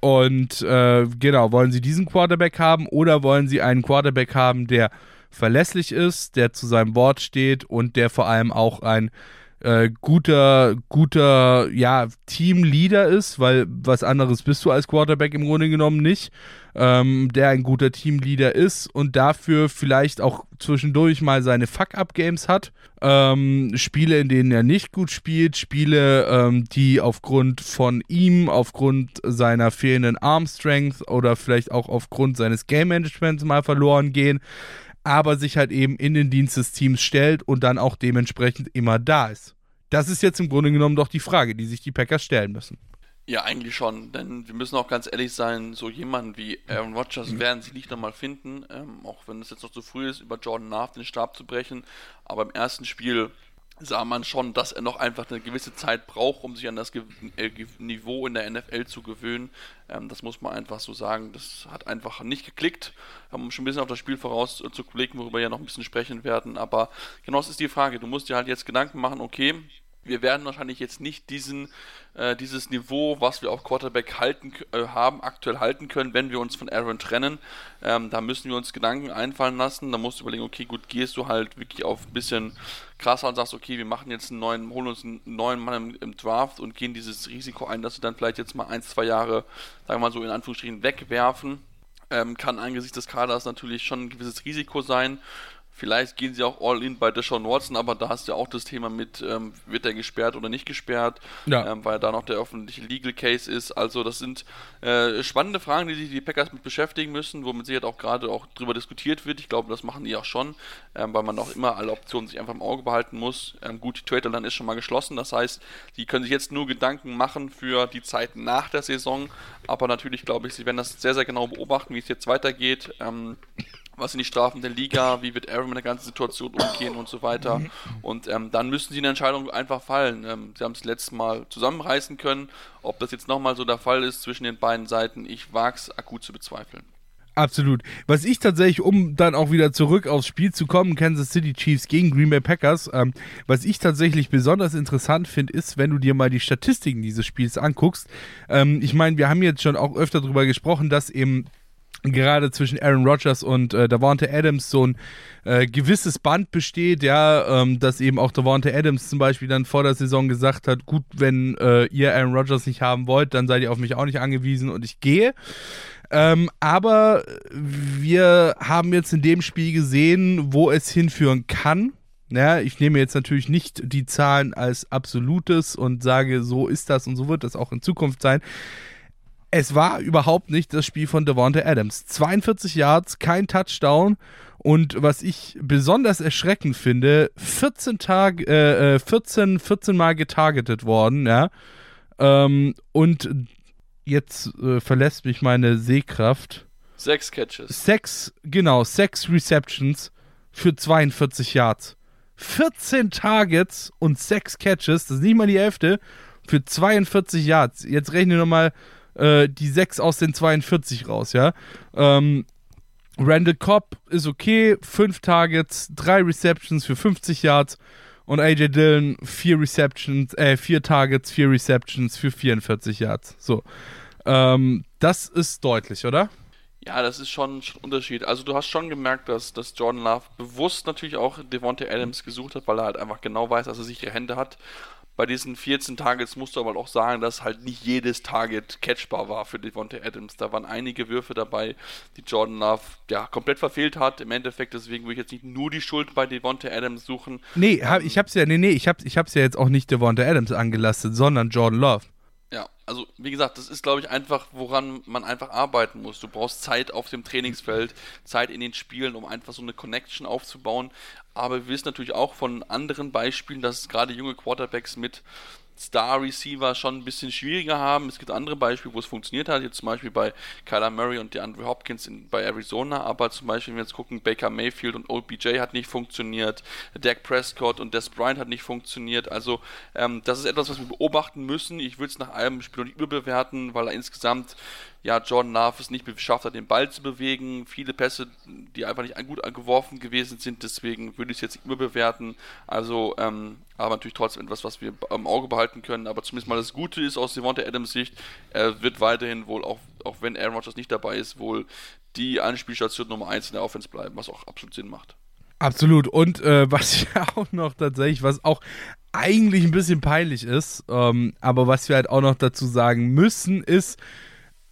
Speaker 3: und äh, genau, wollen sie diesen Quarterback haben oder wollen sie einen Quarterback haben, der verlässlich ist, der zu seinem Wort steht und der vor allem auch ein äh, guter, guter, ja, Teamleader ist, weil was anderes bist du als Quarterback im Grunde genommen nicht, ähm, der ein guter Teamleader ist und dafür vielleicht auch zwischendurch mal seine Fuck-Up-Games hat. Ähm, Spiele, in denen er nicht gut spielt, Spiele, ähm, die aufgrund von ihm, aufgrund seiner fehlenden Arm-Strength oder vielleicht auch aufgrund seines Game-Managements mal verloren gehen aber sich halt eben in den Dienst des Teams stellt und dann auch dementsprechend immer da ist. Das ist jetzt im Grunde genommen doch die Frage, die sich die Packers stellen müssen.
Speaker 4: Ja, eigentlich schon, denn wir müssen auch ganz ehrlich sein, so jemanden wie Aaron Rodgers mhm. werden sie nicht nochmal finden, ähm, auch wenn es jetzt noch zu früh ist, über Jordan Love den Stab zu brechen. Aber im ersten Spiel sah man schon, dass er noch einfach eine gewisse Zeit braucht, um sich an das Ge äh, Niveau in der NFL zu gewöhnen. Ähm, das muss man einfach so sagen. Das hat einfach nicht geklickt. Haben schon ein bisschen auf das Spiel voraus blicken, worüber wir ja noch ein bisschen sprechen werden. Aber genau das ist die Frage. Du musst dir halt jetzt Gedanken machen, okay, wir werden wahrscheinlich jetzt nicht diesen, äh, dieses Niveau, was wir auf Quarterback halten äh, haben, aktuell halten können, wenn wir uns von Aaron trennen. Ähm, da müssen wir uns Gedanken einfallen lassen. Da musst du überlegen, okay, gut, gehst du halt wirklich auf ein bisschen krasser und sagst, okay, wir machen jetzt einen neuen, holen uns einen neuen Mann im, im Draft und gehen dieses Risiko ein, dass wir dann vielleicht jetzt mal ein, zwei Jahre, sagen wir mal so in Anführungsstrichen, wegwerfen. Ähm, kann angesichts des Kaders natürlich schon ein gewisses Risiko sein. Vielleicht gehen sie auch all in bei Deshaun Watson, aber da hast du ja auch das Thema mit, ähm, wird er gesperrt oder nicht gesperrt, ja. ähm, weil da noch der öffentliche Legal Case ist. Also das sind äh, spannende Fragen, die sich die Packers mit beschäftigen müssen, wo mit Sicherheit auch gerade auch drüber diskutiert wird. Ich glaube, das machen die auch schon, ähm, weil man auch immer alle Optionen sich einfach im Auge behalten muss. Ähm, gut, die Trade dann ist schon mal geschlossen, das heißt, die können sich jetzt nur Gedanken machen für die Zeit nach der Saison, aber natürlich glaube ich, sie werden das sehr, sehr genau beobachten, wie es jetzt weitergeht. Was sind die Strafen der Liga, wie wird Aaron mit der ganzen Situation umgehen und so weiter. Und ähm, dann müssen sie eine Entscheidung einfach fallen. Ähm, sie haben es letztes Mal zusammenreißen können. Ob das jetzt nochmal so der Fall ist zwischen den beiden Seiten, ich wage es akut zu bezweifeln.
Speaker 3: Absolut. Was ich tatsächlich, um dann auch wieder zurück aufs Spiel zu kommen, Kansas City Chiefs gegen Green Bay Packers, ähm, was ich tatsächlich besonders interessant finde, ist, wenn du dir mal die Statistiken dieses Spiels anguckst. Ähm, ich meine, wir haben jetzt schon auch öfter darüber gesprochen, dass eben gerade zwischen Aaron Rodgers und äh, Davante Adams so ein äh, gewisses Band besteht, ja, ähm, dass eben auch Davante Adams zum Beispiel dann vor der Saison gesagt hat, gut, wenn äh, ihr Aaron Rodgers nicht haben wollt, dann seid ihr auf mich auch nicht angewiesen und ich gehe. Ähm, aber wir haben jetzt in dem Spiel gesehen, wo es hinführen kann. Ja, ich nehme jetzt natürlich nicht die Zahlen als absolutes und sage, so ist das und so wird das auch in Zukunft sein es war überhaupt nicht das Spiel von Devonta Adams. 42 Yards, kein Touchdown. Und was ich besonders erschreckend finde, 14 Tag, äh, 14, äh, 14 Mal getargetet worden, ja. Ähm, und jetzt äh, verlässt mich meine Sehkraft.
Speaker 4: Sechs Catches.
Speaker 3: Sechs, genau, sechs Receptions für 42 Yards. 14 Targets und sechs Catches, das ist nicht mal die Hälfte, für 42 Yards. Jetzt rechne nochmal mal äh, die 6 aus den 42 raus, ja. Ähm, Randall Cobb ist okay, 5 Targets, 3 Receptions für 50 Yards und AJ Dillon 4 Receptions, äh, 4 Targets, 4 Receptions für 44 Yards. So. Ähm, das ist deutlich, oder?
Speaker 4: Ja, das ist schon, ein Unterschied. Also du hast schon gemerkt, dass, dass Jordan Love bewusst natürlich auch Devontae Adams gesucht hat, weil er halt einfach genau weiß, dass er sichere Hände hat bei diesen 14 Targets musst du aber auch sagen, dass halt nicht jedes Target catchbar war für Devontae Adams. Da waren einige Würfe dabei, die Jordan Love ja komplett verfehlt hat. Im Endeffekt, deswegen würde ich jetzt nicht nur die Schuld bei Devontae Adams suchen.
Speaker 3: Nee, hab, ich hab's ja, nee, nee, ich hab's, ich ja jetzt auch nicht Devontae Adams angelastet, sondern Jordan Love.
Speaker 4: Ja, also wie gesagt, das ist, glaube ich, einfach, woran man einfach arbeiten muss. Du brauchst Zeit auf dem Trainingsfeld, Zeit in den Spielen, um einfach so eine Connection aufzubauen. Aber wir wissen natürlich auch von anderen Beispielen, dass gerade junge Quarterbacks mit Star-Receiver schon ein bisschen schwieriger haben. Es gibt andere Beispiele, wo es funktioniert hat, jetzt zum Beispiel bei Kyler Murray und DeAndre Hopkins in, bei Arizona, aber zum Beispiel, wenn wir jetzt gucken, Baker Mayfield und OBJ hat nicht funktioniert, Dak Prescott und Des Bryant hat nicht funktioniert. Also ähm, das ist etwas, was wir beobachten müssen. Ich würde es nach einem Spiel nicht überbewerten, weil er insgesamt ja, Jordan Love es nicht geschafft hat, den Ball zu bewegen. Viele Pässe, die einfach nicht gut geworfen gewesen sind, deswegen würde ich es jetzt nicht überbewerten. Also, ähm, aber natürlich trotzdem etwas, was wir im Auge behalten können. Aber zumindest mal das Gute ist aus Devonta Adams Sicht, er wird weiterhin wohl, auch, auch wenn Aaron Rodgers nicht dabei ist, wohl die Anspielstation Nummer 1 in der Offense bleiben, was auch absolut Sinn macht.
Speaker 3: Absolut. Und äh, was ja auch noch tatsächlich, was auch eigentlich ein bisschen peinlich ist, ähm, aber was wir halt auch noch dazu sagen müssen, ist,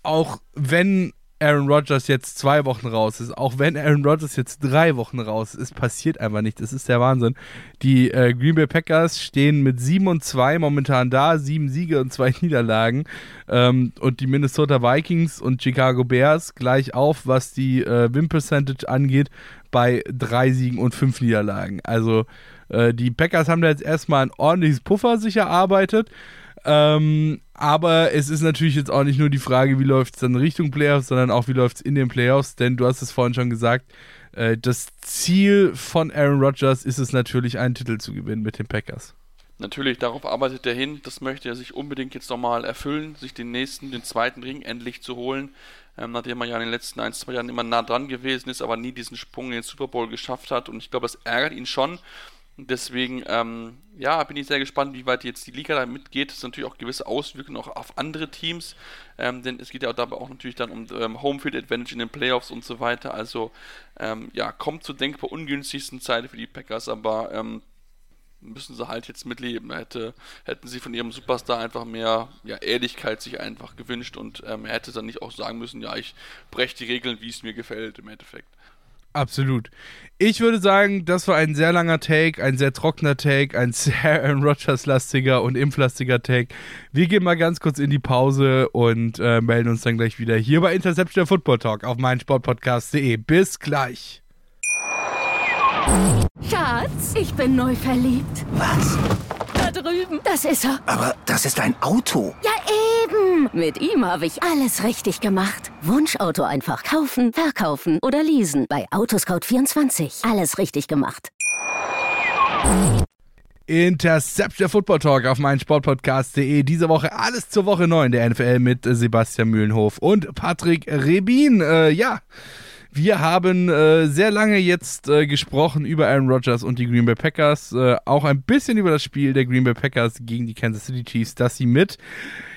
Speaker 3: auch wenn Aaron Rodgers jetzt zwei Wochen raus ist, auch wenn Aaron Rodgers jetzt drei Wochen raus ist, passiert einfach nicht. Das ist der Wahnsinn. Die äh, Green Bay Packers stehen mit 7 und 2 momentan da, sieben Siege und zwei Niederlagen. Ähm, und die Minnesota Vikings und Chicago Bears gleich auf, was die äh, Win Percentage angeht, bei drei Siegen und fünf Niederlagen. Also äh, die Packers haben da jetzt erstmal ein ordentliches Puffer sich erarbeitet. Ähm, aber es ist natürlich jetzt auch nicht nur die Frage, wie läuft es dann Richtung Playoffs, sondern auch, wie läuft es in den Playoffs, denn du hast es vorhin schon gesagt, äh, das Ziel von Aaron Rodgers ist es natürlich, einen Titel zu gewinnen mit den Packers.
Speaker 4: Natürlich, darauf arbeitet er hin. Das möchte er sich unbedingt jetzt nochmal erfüllen, sich den nächsten, den zweiten Ring endlich zu holen. Ähm, nachdem er ja in den letzten ein, zwei Jahren immer nah dran gewesen ist, aber nie diesen Sprung in den Super Bowl geschafft hat. Und ich glaube, das ärgert ihn schon. Deswegen, ähm, ja, bin ich sehr gespannt, wie weit jetzt die Liga da mitgeht. Das ist natürlich auch gewisse Auswirkungen auch auf andere Teams, ähm, denn es geht ja dabei auch natürlich dann um ähm, Homefield Advantage in den Playoffs und so weiter. Also, ähm, ja, kommt zur denkbar ungünstigsten Zeit für die Packers, aber ähm, müssen sie halt jetzt mitleben. Hätte, hätten sie von ihrem Superstar einfach mehr ja, Ehrlichkeit sich einfach gewünscht und ähm, er hätte dann nicht auch sagen müssen, ja, ich breche die Regeln, wie es mir gefällt im Endeffekt.
Speaker 3: Absolut. Ich würde sagen, das war ein sehr langer Take, ein sehr trockener Take, ein sehr Aaron Rodgers-lastiger und impflastiger Take. Wir gehen mal ganz kurz in die Pause und äh, melden uns dann gleich wieder hier bei Interception der Football Talk auf meinsportpodcast.de. Bis gleich.
Speaker 2: Schatz, ich bin neu verliebt.
Speaker 5: Was?
Speaker 2: Da drüben. Das ist er.
Speaker 5: Aber das ist ein Auto.
Speaker 2: Ja, eben. Mit ihm habe ich alles richtig gemacht. Wunschauto einfach kaufen, verkaufen oder leasen. Bei Autoscout24. Alles richtig gemacht.
Speaker 3: Intercept der Football Talk auf meinen Sportpodcast.de. Diese Woche alles zur Woche 9 der NFL mit Sebastian Mühlenhof und Patrick Rebin. Äh, ja. Wir haben äh, sehr lange jetzt äh, gesprochen über Aaron Rodgers und die Green Bay Packers. Äh, auch ein bisschen über das Spiel der Green Bay Packers gegen die Kansas City Chiefs, dass sie mit,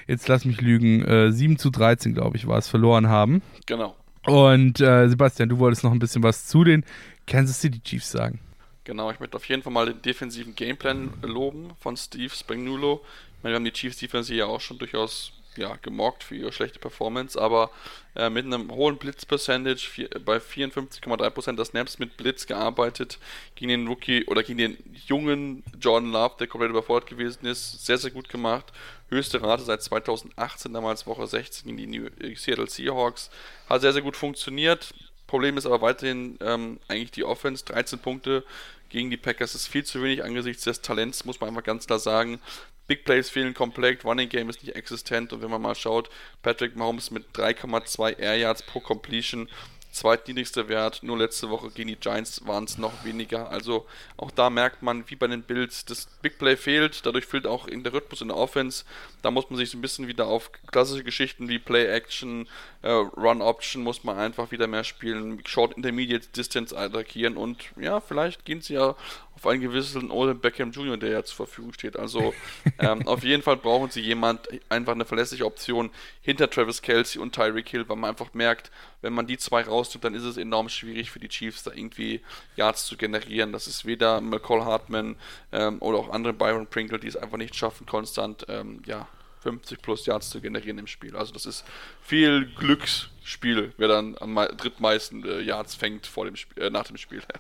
Speaker 3: jetzt lass mich lügen, äh, 7 zu 13, glaube ich, war es, verloren haben.
Speaker 4: Genau.
Speaker 3: Und äh, Sebastian, du wolltest noch ein bisschen was zu den Kansas City Chiefs sagen.
Speaker 4: Genau, ich möchte auf jeden Fall mal den defensiven Gameplan loben von Steve Spagnuolo. Ich meine, wir haben die Chiefs Defense ja auch schon durchaus ja, gemockt für ihre schlechte Performance, aber äh, mit einem hohen Blitz-Percentage bei 54,3% der Snaps mit Blitz gearbeitet, gegen den Rookie oder gegen den jungen Jordan Love, der komplett überfordert gewesen ist, sehr, sehr gut gemacht. Höchste Rate seit 2018, damals Woche 16 gegen die New äh, Seattle Seahawks. Hat sehr, sehr gut funktioniert. Problem ist aber weiterhin ähm, eigentlich die Offense. 13 Punkte gegen die Packers ist viel zu wenig angesichts des Talents, muss man einfach ganz klar sagen. Big Plays fehlen komplett, Running Game ist nicht existent und wenn man mal schaut, Patrick Mahomes mit 3,2 Air Yards pro Completion, zweitniedrigster Wert, nur letzte Woche gegen die Giants waren es noch weniger. Also auch da merkt man, wie bei den Bills, das Big Play fehlt, dadurch fehlt auch in der Rhythmus in der Offense. Da muss man sich so ein bisschen wieder auf klassische Geschichten wie Play Action, äh, Run Option muss man einfach wieder mehr spielen, Short Intermediate Distance attackieren und ja, vielleicht gehen sie ja auf einen gewissen Odell Beckham Jr., der ja zur Verfügung steht. Also ähm, auf jeden Fall brauchen sie jemand, einfach eine verlässliche Option hinter Travis Kelsey und Tyreek Hill, weil man einfach merkt, wenn man die zwei rausnimmt, dann ist es enorm schwierig für die Chiefs, da irgendwie Yards zu generieren. Das ist weder McCall Hartman ähm, oder auch andere Byron Pringle, die es einfach nicht schaffen, konstant ähm, ja, 50 plus Yards zu generieren im Spiel. Also das ist viel Glücksspiel, wer dann am drittmeisten äh, Yards fängt vor dem Spiel, äh, nach dem Spiel.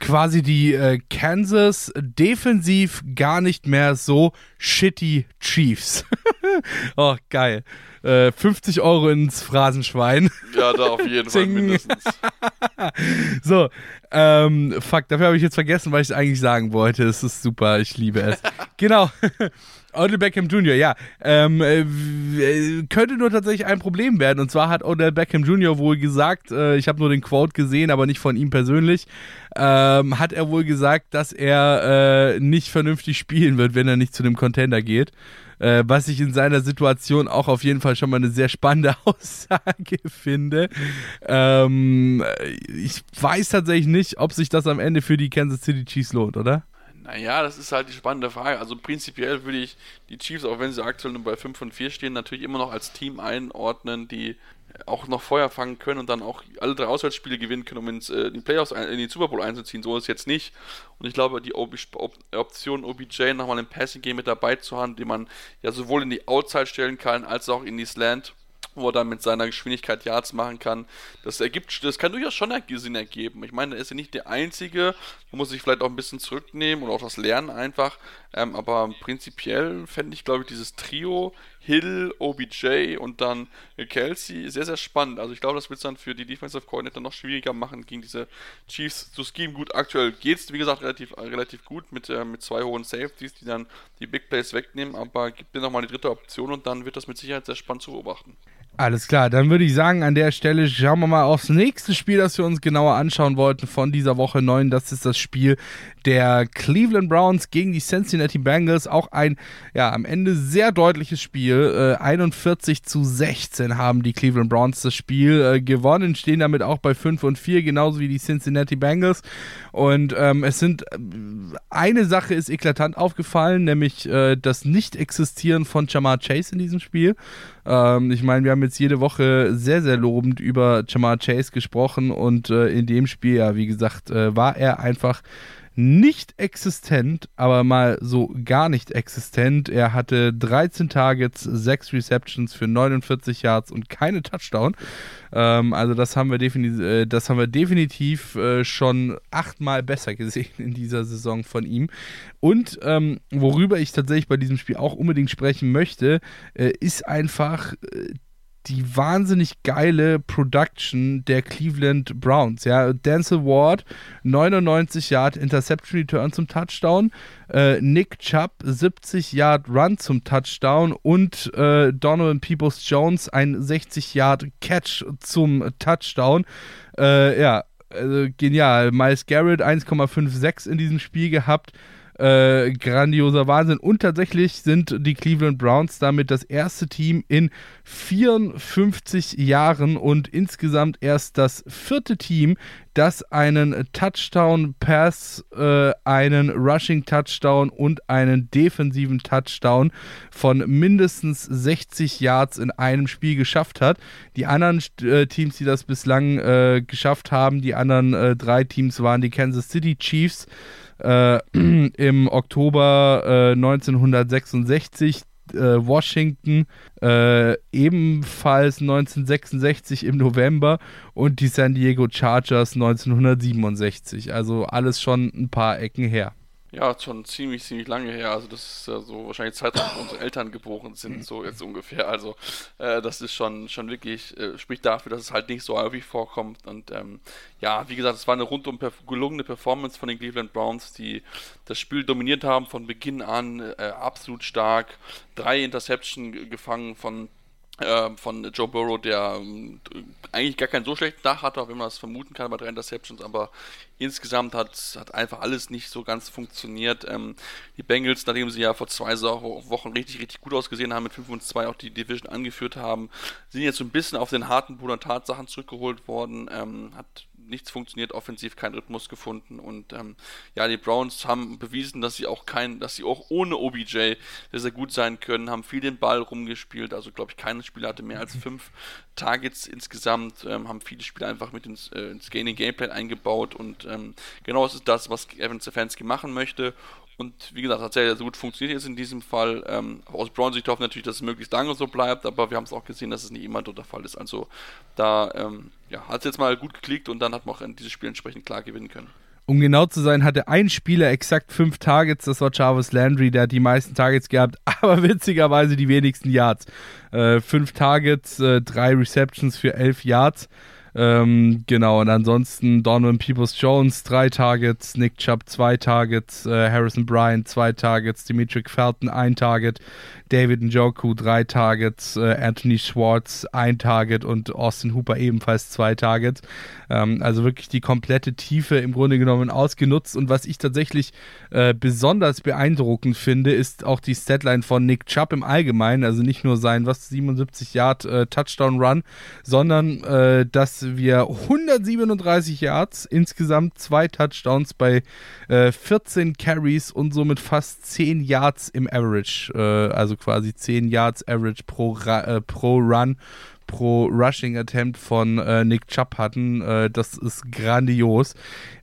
Speaker 3: quasi die äh, Kansas defensiv gar nicht mehr so shitty Chiefs. oh, geil. Äh, 50 Euro ins Phrasenschwein.
Speaker 4: Ja, da auf jeden Fall mindestens.
Speaker 3: so, ähm, fuck, dafür habe ich jetzt vergessen, was ich eigentlich sagen wollte. Es ist super, ich liebe es. genau. Odell Beckham Jr., ja. Ähm, äh, könnte nur tatsächlich ein Problem werden. Und zwar hat Odell Beckham Jr. wohl gesagt, äh, ich habe nur den Quote gesehen, aber nicht von ihm persönlich, ähm, hat er wohl gesagt, dass er äh, nicht vernünftig spielen wird, wenn er nicht zu dem Contender geht. Äh, was ich in seiner Situation auch auf jeden Fall schon mal eine sehr spannende Aussage finde. Ähm, ich weiß tatsächlich nicht, ob sich das am Ende für die Kansas City Chiefs lohnt, oder?
Speaker 4: Naja, das ist halt die spannende Frage. Also prinzipiell würde ich die Chiefs, auch wenn sie aktuell nur bei 5 und 4 stehen, natürlich immer noch als Team einordnen, die auch noch Feuer fangen können und dann auch alle drei Auswärtsspiele gewinnen können, um ins, äh, in die Playoffs, in die Super Bowl einzuziehen. So ist es jetzt nicht. Und ich glaube, die Ob Op Option OBJ nochmal im Passing Game mit dabei zu haben, die man ja sowohl in die Outside stellen kann, als auch in die Slant, wo er dann mit seiner Geschwindigkeit Yards machen kann. Das ergibt, das kann durchaus schon Sinn ergeben. Ich meine, er ist ja nicht der Einzige, man muss sich vielleicht auch ein bisschen zurücknehmen und auch das Lernen einfach. Ähm, aber prinzipiell fände ich, glaube ich, dieses Trio Hill, OBJ und dann Kelsey. Sehr, sehr spannend. Also ich glaube, das wird es dann für die Defensive Coordinator noch schwieriger machen, gegen diese Chiefs zu schemen. Gut, aktuell geht es, wie gesagt, relativ, relativ gut mit, äh, mit zwei hohen Safeties, die dann die Big Plays wegnehmen, aber gibt dir nochmal die dritte Option und dann wird das mit Sicherheit sehr spannend zu beobachten.
Speaker 3: Alles klar, dann würde ich sagen, an der Stelle schauen wir mal aufs nächste Spiel, das wir uns genauer anschauen wollten von dieser Woche 9. Das ist das Spiel der Cleveland Browns gegen die Cincinnati Bengals. Auch ein, ja, am Ende sehr deutliches Spiel. Äh, 41 zu 16 haben die Cleveland Browns das Spiel äh, gewonnen, stehen damit auch bei 5 und 4, genauso wie die Cincinnati Bengals. Und ähm, es sind, äh, eine Sache ist eklatant aufgefallen, nämlich äh, das Nicht-Existieren von Jamar Chase in diesem Spiel. Ähm, ich meine, wir haben jetzt jede Woche sehr, sehr lobend über Jamar Chase gesprochen und äh, in dem Spiel, ja, wie gesagt, äh, war er einfach nicht existent, aber mal so gar nicht existent. Er hatte 13 Targets, 6 Receptions für 49 Yards und keine Touchdown. Ähm, also das haben wir, defini äh, das haben wir definitiv äh, schon achtmal besser gesehen in dieser Saison von ihm. Und ähm, worüber ich tatsächlich bei diesem Spiel auch unbedingt sprechen möchte, äh, ist einfach äh, die wahnsinnig geile Production der Cleveland Browns. Ja, Denzel Ward, 99 Yard Interception Return zum Touchdown, äh, Nick Chubb, 70 Yard Run zum Touchdown und äh, Donovan Peoples Jones, ein 60 Yard Catch zum Touchdown. Äh, ja, also genial. Miles Garrett 1,56 in diesem Spiel gehabt. Äh, grandioser Wahnsinn. Und tatsächlich sind die Cleveland Browns damit das erste Team in 54 Jahren und insgesamt erst das vierte Team, das einen Touchdown-Pass, äh, einen Rushing-Touchdown und einen defensiven Touchdown von mindestens 60 Yards in einem Spiel geschafft hat. Die anderen äh, Teams, die das bislang äh, geschafft haben, die anderen äh, drei Teams waren die Kansas City Chiefs, äh, im Oktober äh, 1966 äh, Washington, äh, ebenfalls 1966 im November und die San Diego Chargers 1967. Also alles schon ein paar Ecken her.
Speaker 4: Ja, schon ziemlich, ziemlich lange her. Also das ist ja so wahrscheinlich Zeit, als unsere Eltern geboren sind, so jetzt ungefähr. Also äh, das ist schon, schon wirklich, äh, spricht dafür, dass es halt nicht so häufig vorkommt. Und ähm, ja, wie gesagt, es war eine rundum gelungene Performance von den Cleveland Browns, die das Spiel dominiert haben von Beginn an, äh, absolut stark. Drei Interception gefangen von von Joe Burrow, der ähm, eigentlich gar keinen so schlechten Tag hatte, auch wenn man das vermuten kann bei drei Interceptions, aber insgesamt hat, hat einfach alles nicht so ganz funktioniert. Ähm, die Bengals, nachdem sie ja vor zwei Wochen richtig, richtig gut ausgesehen haben, mit 5 und 2 auch die Division angeführt haben, sind jetzt so ein bisschen auf den harten Boden Tatsachen zurückgeholt worden, ähm, hat nichts funktioniert, offensiv keinen Rhythmus gefunden und ähm, ja, die Browns haben bewiesen, dass sie auch kein, dass sie auch ohne OBJ sehr, sehr gut sein können, haben viel den Ball rumgespielt, also glaube ich, kein Spieler hatte mehr als fünf Targets insgesamt, ähm, haben viele Spieler einfach mit ins, äh, ins Gaining Gameplay eingebaut und ähm, genau das ist das, was Evan Stefanski machen möchte und wie gesagt, hat sehr, sehr gut funktioniert jetzt in diesem Fall. Ähm, aus Browns Sicht hoffen natürlich, dass es möglichst lange so bleibt, aber wir haben es auch gesehen, dass es nicht immer dort der Fall ist. Also da ähm, ja, hat es jetzt mal gut geklickt und dann hat man auch dieses Spiel entsprechend klar gewinnen können.
Speaker 3: Um genau zu sein, hatte ein Spieler exakt fünf Targets, das war Jarvis Landry, der hat die meisten Targets gehabt, aber witzigerweise die wenigsten Yards. Äh, fünf Targets, äh, drei Receptions für elf Yards. Ähm, genau, und ansonsten Donovan Peoples Jones, drei Targets, Nick Chubb, zwei Targets, äh, Harrison Bryant, zwei Targets, Dimitri Felton, ein Target, David Njoku, drei Targets, äh, Anthony Schwartz, ein Target und Austin Hooper ebenfalls zwei Targets. Ähm, also wirklich die komplette Tiefe im Grunde genommen ausgenutzt. Und was ich tatsächlich äh, besonders beeindruckend finde, ist auch die Statline von Nick Chubb im Allgemeinen. Also nicht nur sein, was 77 Yard äh, Touchdown Run, sondern äh, dass wir 137 Yards, insgesamt zwei Touchdowns bei äh, 14 Carries und somit fast 10 Yards im Average, äh, also quasi 10 Yards Average pro, äh, pro Run pro Rushing Attempt von äh, Nick Chubb hatten. Äh, das ist grandios.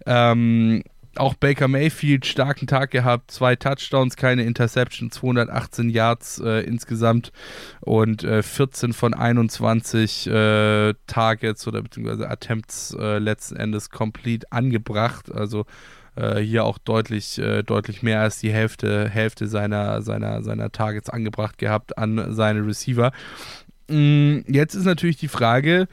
Speaker 3: Ähm, auch Baker Mayfield starken Tag gehabt, zwei Touchdowns, keine Interception, 218 Yards äh, insgesamt und äh, 14 von 21 äh, Targets oder beziehungsweise Attempts äh, letzten Endes komplett angebracht. Also äh, hier auch deutlich, äh, deutlich mehr als die Hälfte, Hälfte seiner, seiner, seiner Targets angebracht gehabt an seine Receiver. Mm, jetzt ist natürlich die Frage,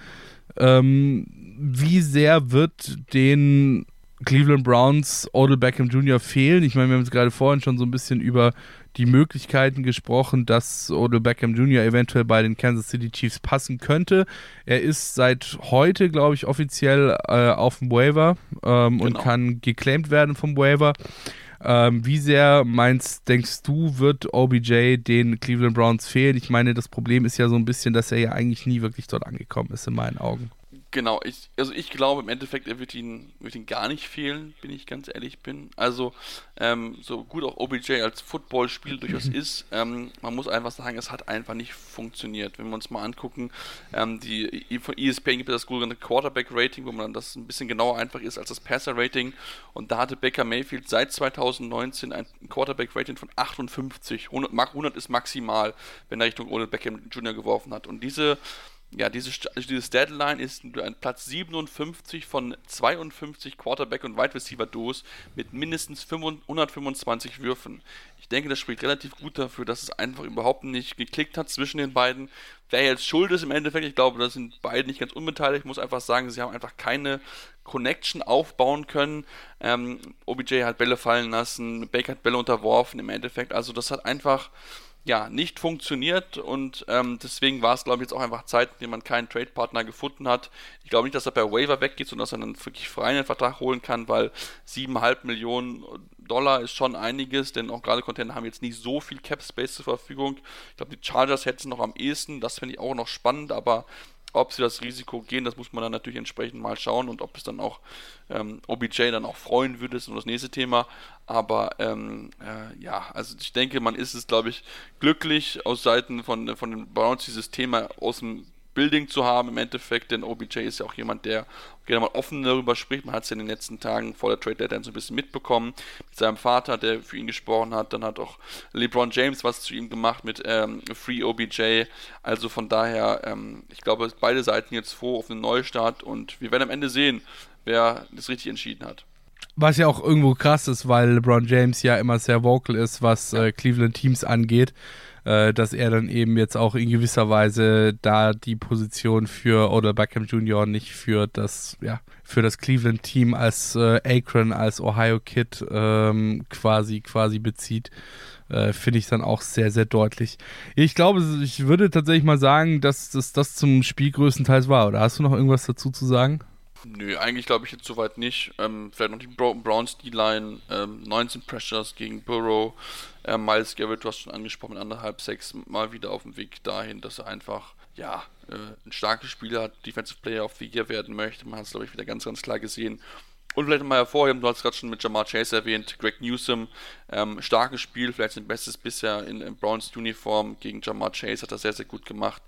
Speaker 3: ähm, wie sehr wird den Cleveland Browns Odell Beckham Jr. fehlen? Ich meine, wir haben es gerade vorhin schon so ein bisschen über die Möglichkeiten gesprochen, dass Odell Beckham Jr. eventuell bei den Kansas City Chiefs passen könnte. Er ist seit heute, glaube ich, offiziell äh, auf dem Waiver ähm, genau. und kann geclaimed werden vom Waiver. Ähm, wie sehr meinst, denkst du, wird OBJ den Cleveland Browns fehlen? Ich meine, das Problem ist ja so ein bisschen, dass er ja eigentlich nie wirklich dort angekommen ist, in meinen Augen.
Speaker 4: Genau, ich, also ich glaube im Endeffekt, er wird ihn, wird ihn gar nicht fehlen, bin ich ganz ehrlich bin. Also, ähm, so gut auch OBJ als Footballspiel durchaus ist, ähm, man muss einfach sagen, es hat einfach nicht funktioniert. Wenn wir uns mal angucken, ähm, die von ESPN gibt es das sogenannte Quarterback-Rating, wo man das ein bisschen genauer einfach ist als das Passer-Rating. Und da hatte Baker Mayfield seit 2019 ein Quarterback-Rating von 58. 100, 100 ist maximal, wenn er Richtung Odell Beckham Jr. geworfen hat. Und diese ja, diese, dieses Deadline ist ein Platz 57 von 52 Quarterback- und Wide Receiver-Duos mit mindestens 125 Würfen. Ich denke, das spricht relativ gut dafür, dass es einfach überhaupt nicht geklickt hat zwischen den beiden. Wer jetzt schuld ist im Endeffekt, ich glaube, da sind beide nicht ganz unbeteiligt. Ich muss einfach sagen, sie haben einfach keine Connection aufbauen können. Ähm, OBJ hat Bälle fallen lassen, Baker hat Bälle unterworfen im Endeffekt. Also das hat einfach ja, nicht funktioniert und ähm, deswegen war es, glaube ich, jetzt auch einfach Zeit, in man keinen Trade-Partner gefunden hat. Ich glaube nicht, dass er per Waiver weggeht, sondern dass er dann wirklich frei einen Vertrag holen kann, weil 7,5 Millionen Dollar ist schon einiges, denn auch gerade Container haben jetzt nicht so viel Cap-Space zur Verfügung. Ich glaube, die Chargers hätten noch am ehesten, das finde ich auch noch spannend, aber ob sie das Risiko gehen, das muss man dann natürlich entsprechend mal schauen und ob es dann auch ähm, OBJ dann auch freuen würde, ist nur das nächste Thema. Aber ähm, äh, ja, also ich denke, man ist es, glaube ich, glücklich aus Seiten von, von den Browns dieses Thema aus dem Building zu haben im Endeffekt, denn OBJ ist ja auch jemand, der gerne mal offen darüber spricht. Man hat es ja in den letzten Tagen vor der Trade Deadline so ein bisschen mitbekommen mit seinem Vater, der für ihn gesprochen hat. Dann hat auch LeBron James was zu ihm gemacht mit ähm, Free OBJ. Also von daher, ähm, ich glaube, beide Seiten jetzt froh auf einen Neustart und wir werden am Ende sehen, wer das richtig entschieden hat.
Speaker 3: Was ja auch irgendwo krass ist, weil LeBron James ja immer sehr vocal ist, was äh, Cleveland Teams angeht äh, dass er dann eben jetzt auch in gewisser Weise da die Position für Odell Beckham Jr. nicht für das, ja, für das Cleveland Team als äh, Akron, als Ohio Kid ähm, quasi, quasi bezieht. Äh, Finde ich dann auch sehr, sehr deutlich. Ich glaube, ich würde tatsächlich mal sagen, dass das, das zum Spiel größtenteils war. Oder hast du noch irgendwas dazu zu sagen?
Speaker 4: Nö, eigentlich glaube ich jetzt soweit nicht. Ähm, vielleicht noch die Browns D-Line, ähm, 19 Pressures gegen Burrow. Äh, Miles Garrett, du hast schon angesprochen, anderthalb, sechs mal wieder auf dem Weg dahin, dass er einfach, ja, äh, ein starkes Spieler hat, Defensive Player of the werden möchte. Man hat es, glaube ich, wieder ganz, ganz klar gesehen. Und vielleicht mal hervorheben, du hast gerade schon mit Jamar Chase erwähnt, Greg Newsom, ähm, starkes Spiel, vielleicht sein bestes bisher in, in Browns Uniform gegen Jamar Chase, hat er sehr, sehr gut gemacht.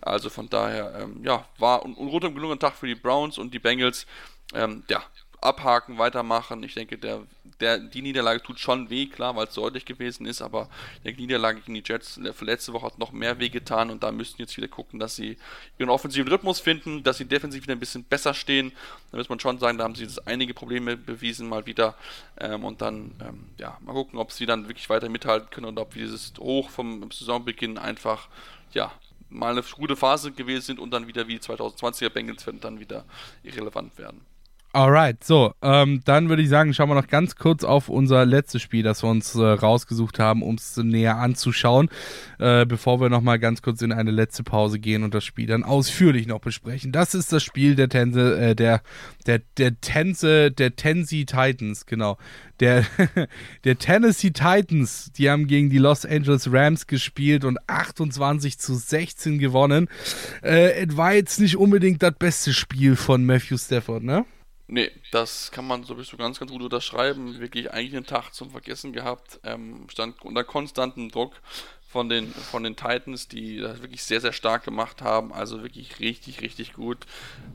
Speaker 4: Also von daher, ähm, ja, war ein, ein rundum gelungener Tag für die Browns und die Bengals. Ähm, ja, abhaken, weitermachen. Ich denke, der, der, die Niederlage tut schon weh, klar, weil es deutlich gewesen ist, aber die Niederlage gegen die Jets letzte Woche hat noch mehr weh getan und da müssten jetzt wieder gucken, dass sie ihren offensiven Rhythmus finden, dass sie defensiv wieder ein bisschen besser stehen. Da muss man schon sagen, da haben sie jetzt einige Probleme bewiesen mal wieder ähm, und dann, ähm, ja, mal gucken, ob sie dann wirklich weiter mithalten können und ob dieses Hoch vom Saisonbeginn einfach, ja, mal eine gute Phase gewesen sind und dann wieder wie 2020er Bengals werden dann wieder irrelevant werden.
Speaker 3: Alright, so, ähm, dann würde ich sagen, schauen wir noch ganz kurz auf unser letztes Spiel, das wir uns äh, rausgesucht haben, um es näher anzuschauen, äh, bevor wir nochmal ganz kurz in eine letzte Pause gehen und das Spiel dann ausführlich noch besprechen. Das ist das Spiel der Tänze, äh, der, der, der Tänze, der Tennessee Titans, genau. Der, der Tennessee Titans, die haben gegen die Los Angeles Rams gespielt und 28 zu 16 gewonnen. Äh, es war jetzt nicht unbedingt das beste Spiel von Matthew Stafford, ne?
Speaker 4: Nee, das kann man sowieso ganz, ganz gut unterschreiben. Wirklich eigentlich einen Tag zum Vergessen gehabt. Ähm, stand unter konstantem Druck von den, von den Titans, die das wirklich sehr, sehr stark gemacht haben. Also wirklich richtig, richtig gut.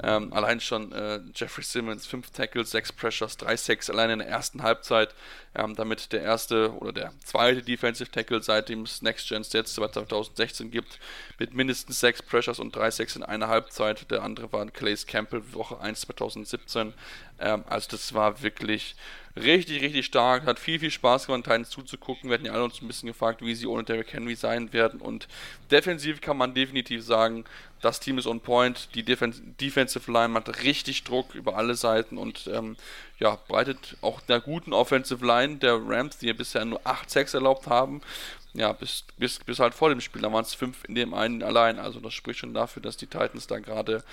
Speaker 4: Ähm, allein schon äh, Jeffrey Simmons, 5 Tackles, 6 Pressures, 3 Sacks allein in der ersten Halbzeit. Ähm, damit der erste oder der zweite Defensive Tackle seitdem es Next Gen Stats 2016 gibt, mit mindestens 6 Pressures und 3 Sacks in einer Halbzeit. Der andere war Calais Campbell, Woche 1 2017. Ähm, also das war wirklich richtig, richtig stark. Hat viel, viel Spaß gemacht, Titans zuzugucken. Wir hatten ja alle uns ein bisschen gefragt, wie sie ohne Derrick Henry sein werden. Und defensiv kann man definitiv sagen, das Team ist on point. Die Defen Defensive Line hat richtig Druck über alle Seiten und ähm, ja, breitet auch der guten Offensive Line der Rams, die ja bisher nur 8 Sacks erlaubt haben, ja, bis, bis, bis halt vor dem Spiel. Da waren es 5 in dem einen allein. Also das spricht schon dafür, dass die Titans da gerade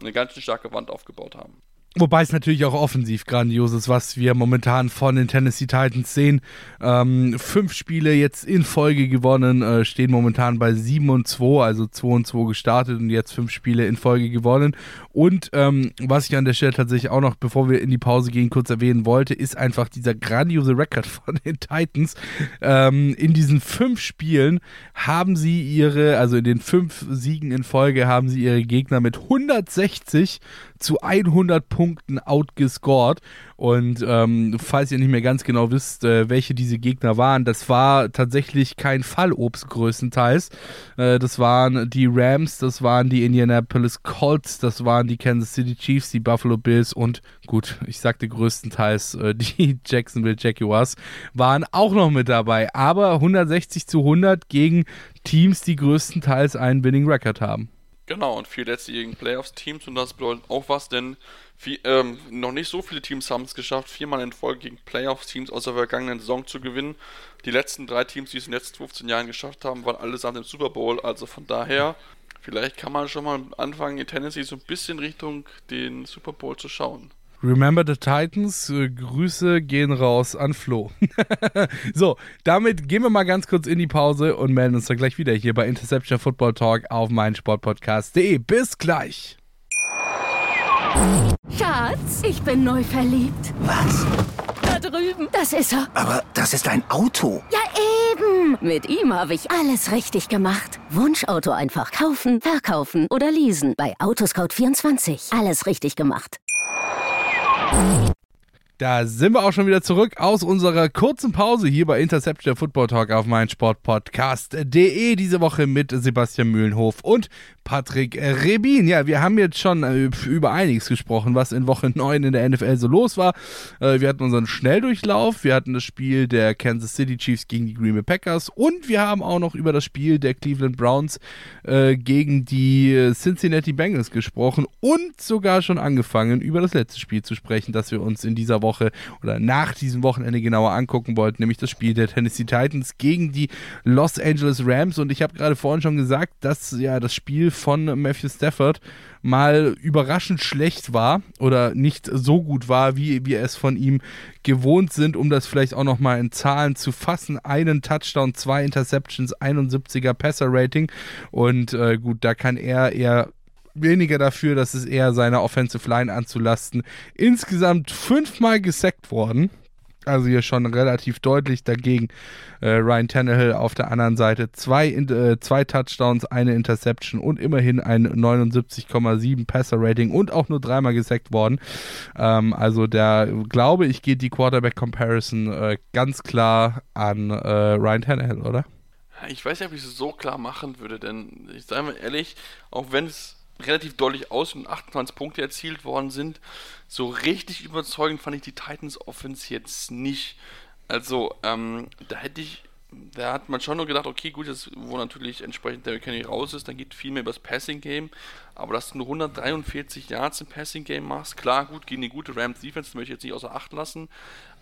Speaker 4: eine ganz starke Wand aufgebaut haben.
Speaker 3: Wobei es natürlich auch offensiv grandios ist, was wir momentan von den Tennessee Titans sehen. Ähm, fünf Spiele jetzt in Folge gewonnen, äh, stehen momentan bei 7 und 2, also 2 und 2 gestartet und jetzt fünf Spiele in Folge gewonnen. Und ähm, was ich an der Stelle tatsächlich auch noch, bevor wir in die Pause gehen, kurz erwähnen wollte, ist einfach dieser grandiose Rekord von den Titans. Ähm, in diesen fünf Spielen haben sie ihre, also in den fünf Siegen in Folge, haben sie ihre Gegner mit 160 zu 100 Punkten outgescored. Und ähm, falls ihr nicht mehr ganz genau wisst, äh, welche diese Gegner waren, das war tatsächlich kein Fallobst größtenteils. Äh, das waren die Rams, das waren die Indianapolis Colts, das waren die Kansas City Chiefs, die Buffalo Bills und gut, ich sagte größtenteils äh, die Jacksonville Jaguars waren auch noch mit dabei. Aber 160 zu 100 gegen Teams, die größtenteils einen Winning Record haben.
Speaker 4: Genau, und vier letztjährigen Playoffs-Teams und das bedeutet auch was, denn viel, ähm, noch nicht so viele Teams haben es geschafft, viermal in Folge gegen Playoffs-Teams aus der vergangenen Saison zu gewinnen. Die letzten drei Teams, die es in den letzten 15 Jahren geschafft haben, waren allesamt im Super Bowl. Also von daher, vielleicht kann man schon mal anfangen, in Tennessee so ein bisschen Richtung den Super Bowl zu schauen.
Speaker 3: Remember the Titans. Äh, Grüße gehen raus an Flo. so, damit gehen wir mal ganz kurz in die Pause und melden uns dann gleich wieder hier bei Interception Football Talk auf meinsportpodcast.de. Bis gleich.
Speaker 2: Schatz, ich bin neu verliebt.
Speaker 5: Was?
Speaker 2: Da drüben. Das ist er.
Speaker 5: Aber das ist ein Auto.
Speaker 2: Ja, eben. Mit ihm habe ich alles richtig gemacht. Wunschauto einfach kaufen, verkaufen oder leasen. Bei Autoscout24. Alles richtig gemacht.
Speaker 3: Da sind wir auch schon wieder zurück aus unserer kurzen Pause hier bei Interception der Football Talk auf meinsportpodcast.de. Diese Woche mit Sebastian Mühlenhof und Patrick Rebin. Ja, wir haben jetzt schon äh, über einiges gesprochen, was in Woche 9 in der NFL so los war. Äh, wir hatten unseren Schnelldurchlauf, wir hatten das Spiel der Kansas City Chiefs gegen die Green Bay Packers und wir haben auch noch über das Spiel der Cleveland Browns äh, gegen die Cincinnati Bengals gesprochen und sogar schon angefangen, über das letzte Spiel zu sprechen, das wir uns in dieser Woche oder nach diesem Wochenende genauer angucken wollten, nämlich das Spiel der Tennessee Titans gegen die Los Angeles Rams. Und ich habe gerade vorhin schon gesagt, dass ja das Spiel von Matthew Stafford mal überraschend schlecht war oder nicht so gut war, wie wir es von ihm gewohnt sind, um das vielleicht auch nochmal in Zahlen zu fassen. Einen Touchdown, zwei Interceptions, 71er Passer-Rating und äh, gut, da kann er eher weniger dafür, dass es eher seiner Offensive Line anzulasten. Insgesamt fünfmal gesackt worden. Also hier schon relativ deutlich dagegen. Äh, Ryan Tannehill auf der anderen Seite zwei, äh, zwei Touchdowns, eine Interception und immerhin ein 79,7 Passer-Rating und auch nur dreimal gesackt worden. Ähm, also da glaube ich, geht die Quarterback-Comparison äh, ganz klar an äh, Ryan Tannehill, oder?
Speaker 4: Ich weiß nicht, ob ich es so klar machen würde, denn ich sage mal ehrlich, auch wenn es relativ deutlich aus und 28 Punkte erzielt worden sind. So richtig überzeugend fand ich die Titans Offense jetzt nicht. Also, ähm, da hätte ich, da hat man schon nur gedacht, okay, gut, jetzt, wo natürlich entsprechend der Kenny raus ist, dann geht viel mehr über das Passing Game. Aber dass du nur 143 Yards im Passing Game machst, klar, gut, gegen die gute Rams Defense, möchte ich jetzt nicht außer Acht lassen.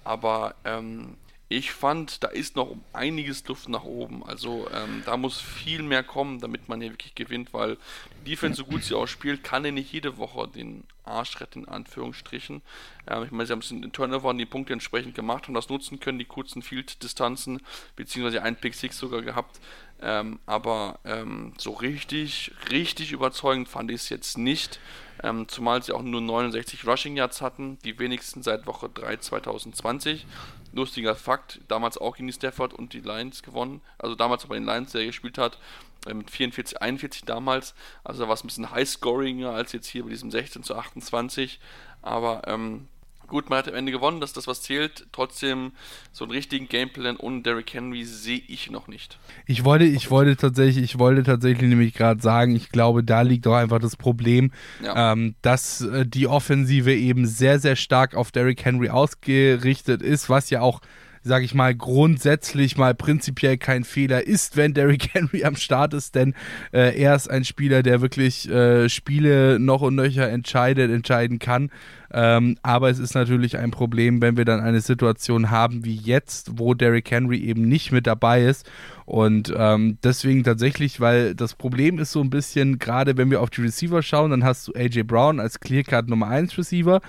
Speaker 4: Aber, ähm, ich fand, da ist noch einiges Luft nach oben. Also ähm, da muss viel mehr kommen, damit man hier wirklich gewinnt, weil die Defense, so gut sie auch spielt, kann er nicht jede Woche den Arsch retten, in Anführungsstrichen. Ähm, ich meine, sie haben es in den Turnover und die Punkte entsprechend gemacht und das nutzen können, die kurzen Field-Distanzen, beziehungsweise ein Pick Six sogar gehabt. Ähm, aber ähm, so richtig, richtig überzeugend fand ich es jetzt nicht. Ähm, zumal sie auch nur 69 Rushing Yards hatten, die wenigsten seit Woche 3 2020 lustiger Fakt, damals auch gegen die Stafford und die Lions gewonnen. Also damals bei den Lions, der gespielt hat, äh, mit 44, 41 damals. Also da war es ein bisschen high-scoringer als jetzt hier bei diesem 16 zu 28. Aber ähm, Gut, man hat am Ende gewonnen, das ist das, was zählt. Trotzdem, so einen richtigen Gameplan ohne Derrick Henry sehe ich noch nicht.
Speaker 3: Ich wollte, ich wollte tatsächlich, ich wollte tatsächlich nämlich gerade sagen, ich glaube, da liegt doch einfach das Problem,
Speaker 4: Ja.
Speaker 3: ähm, dass äh, die Offensive eben sehr, sehr stark auf Derrick Henry ausgerichtet ist, was ja auch sage ich mal, grundsätzlich mal prinzipiell kein Fehler ist, wenn Derrick Henry am Start ist, denn äh, er ist ein Spieler, der wirklich äh, Spiele noch und nöcher entscheidet, entscheiden kann. Ähm, aber es ist natürlich ein Problem, wenn wir dann eine Situation haben wie jetzt, wo Derrick Henry eben nicht mit dabei ist. Und ähm, deswegen tatsächlich, weil das Problem ist so ein bisschen, gerade wenn wir auf die Receiver schauen, dann hast du AJ Brown als Clearcut Nummer 1 Receiver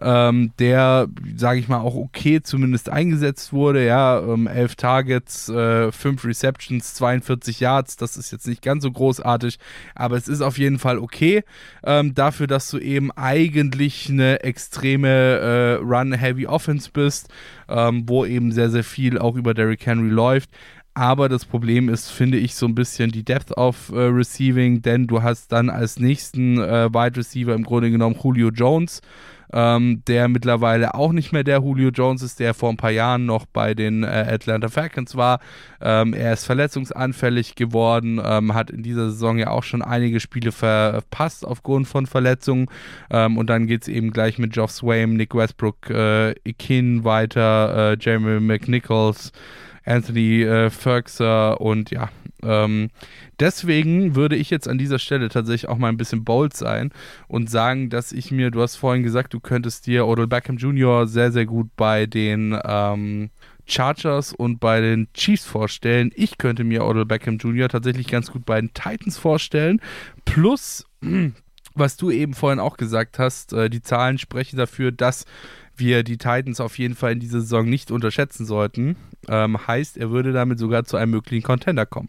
Speaker 3: ähm, der, sage ich mal, auch okay zumindest eingesetzt wurde. Ja, ähm, 11 Targets, äh, 5 Receptions, 42 Yards, das ist jetzt nicht ganz so großartig, aber es ist auf jeden Fall okay ähm, dafür, dass du eben eigentlich eine extreme äh, Run-Heavy Offense bist, ähm, wo eben sehr, sehr viel auch über Derrick Henry läuft. Aber das Problem ist, finde ich, so ein bisschen die Depth of äh, Receiving, denn du hast dann als nächsten äh, Wide Receiver im Grunde genommen Julio Jones, ähm, der mittlerweile auch nicht mehr der Julio Jones ist, der vor ein paar Jahren noch bei den äh, Atlanta Falcons war. Ähm, er ist verletzungsanfällig geworden, ähm, hat in dieser Saison ja auch schon einige Spiele verpasst aufgrund von Verletzungen. Ähm, und dann geht es eben gleich mit Geoff Swaim, Nick Westbrook, äh, Ikin weiter, äh, Jeremy McNichols. Anthony äh, Ferguson und ja, ähm, deswegen würde ich jetzt an dieser Stelle tatsächlich auch mal ein bisschen bold sein und sagen, dass ich mir, du hast vorhin gesagt, du könntest dir Odell Beckham Jr. sehr, sehr gut bei den ähm, Chargers und bei den Chiefs vorstellen. Ich könnte mir Odell Beckham Jr. tatsächlich ganz gut bei den Titans vorstellen. Plus, was du eben vorhin auch gesagt hast, äh, die Zahlen sprechen dafür, dass wir die Titans auf jeden Fall in dieser Saison nicht unterschätzen sollten. Ähm, heißt, er würde damit sogar zu einem möglichen Contender kommen.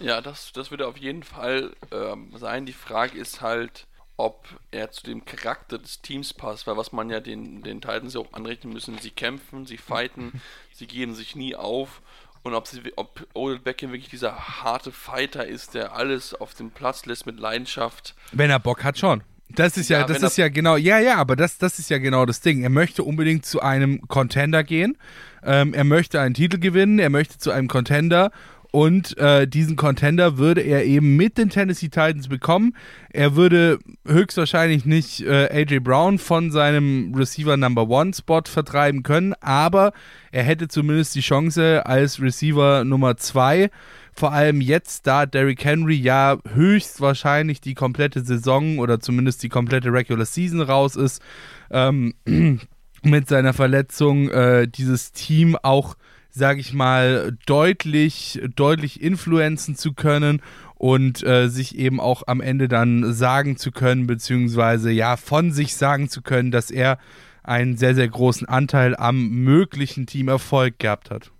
Speaker 4: Ja, das, das würde auf jeden Fall ähm, sein. Die Frage ist halt, ob er zu dem Charakter des Teams passt, weil was man ja den, den Titans ja auch anrechnen müssen, sie kämpfen, sie fighten, sie gehen sich nie auf und ob, sie, ob Odell Beckham wirklich dieser harte Fighter ist, der alles auf den Platz lässt mit Leidenschaft.
Speaker 3: Wenn er Bock hat, schon. Das ist ja,
Speaker 4: Ja,
Speaker 3: das ist ja genau, ja, ja, aber das, das ist ja genau das Ding. Er möchte unbedingt zu einem Contender gehen. Ähm, er möchte einen Titel gewinnen, er möchte zu einem Contender und äh, diesen Contender würde er eben mit den Tennessee Titans bekommen. Er würde höchstwahrscheinlich nicht äh, AJ Brown von seinem Receiver Number One Spot vertreiben können, aber er hätte zumindest die Chance als Receiver Nummer zwei vor allem jetzt, da Derrick Henry ja höchstwahrscheinlich die komplette Saison oder zumindest die komplette Regular Season raus ist, ähm, mit seiner Verletzung äh, dieses Team auch, sage ich mal, deutlich, deutlich influenzen zu können und äh, sich eben auch am Ende dann sagen zu können, beziehungsweise ja von sich sagen zu können, dass er einen sehr, sehr großen Anteil am möglichen Teamerfolg gehabt hat.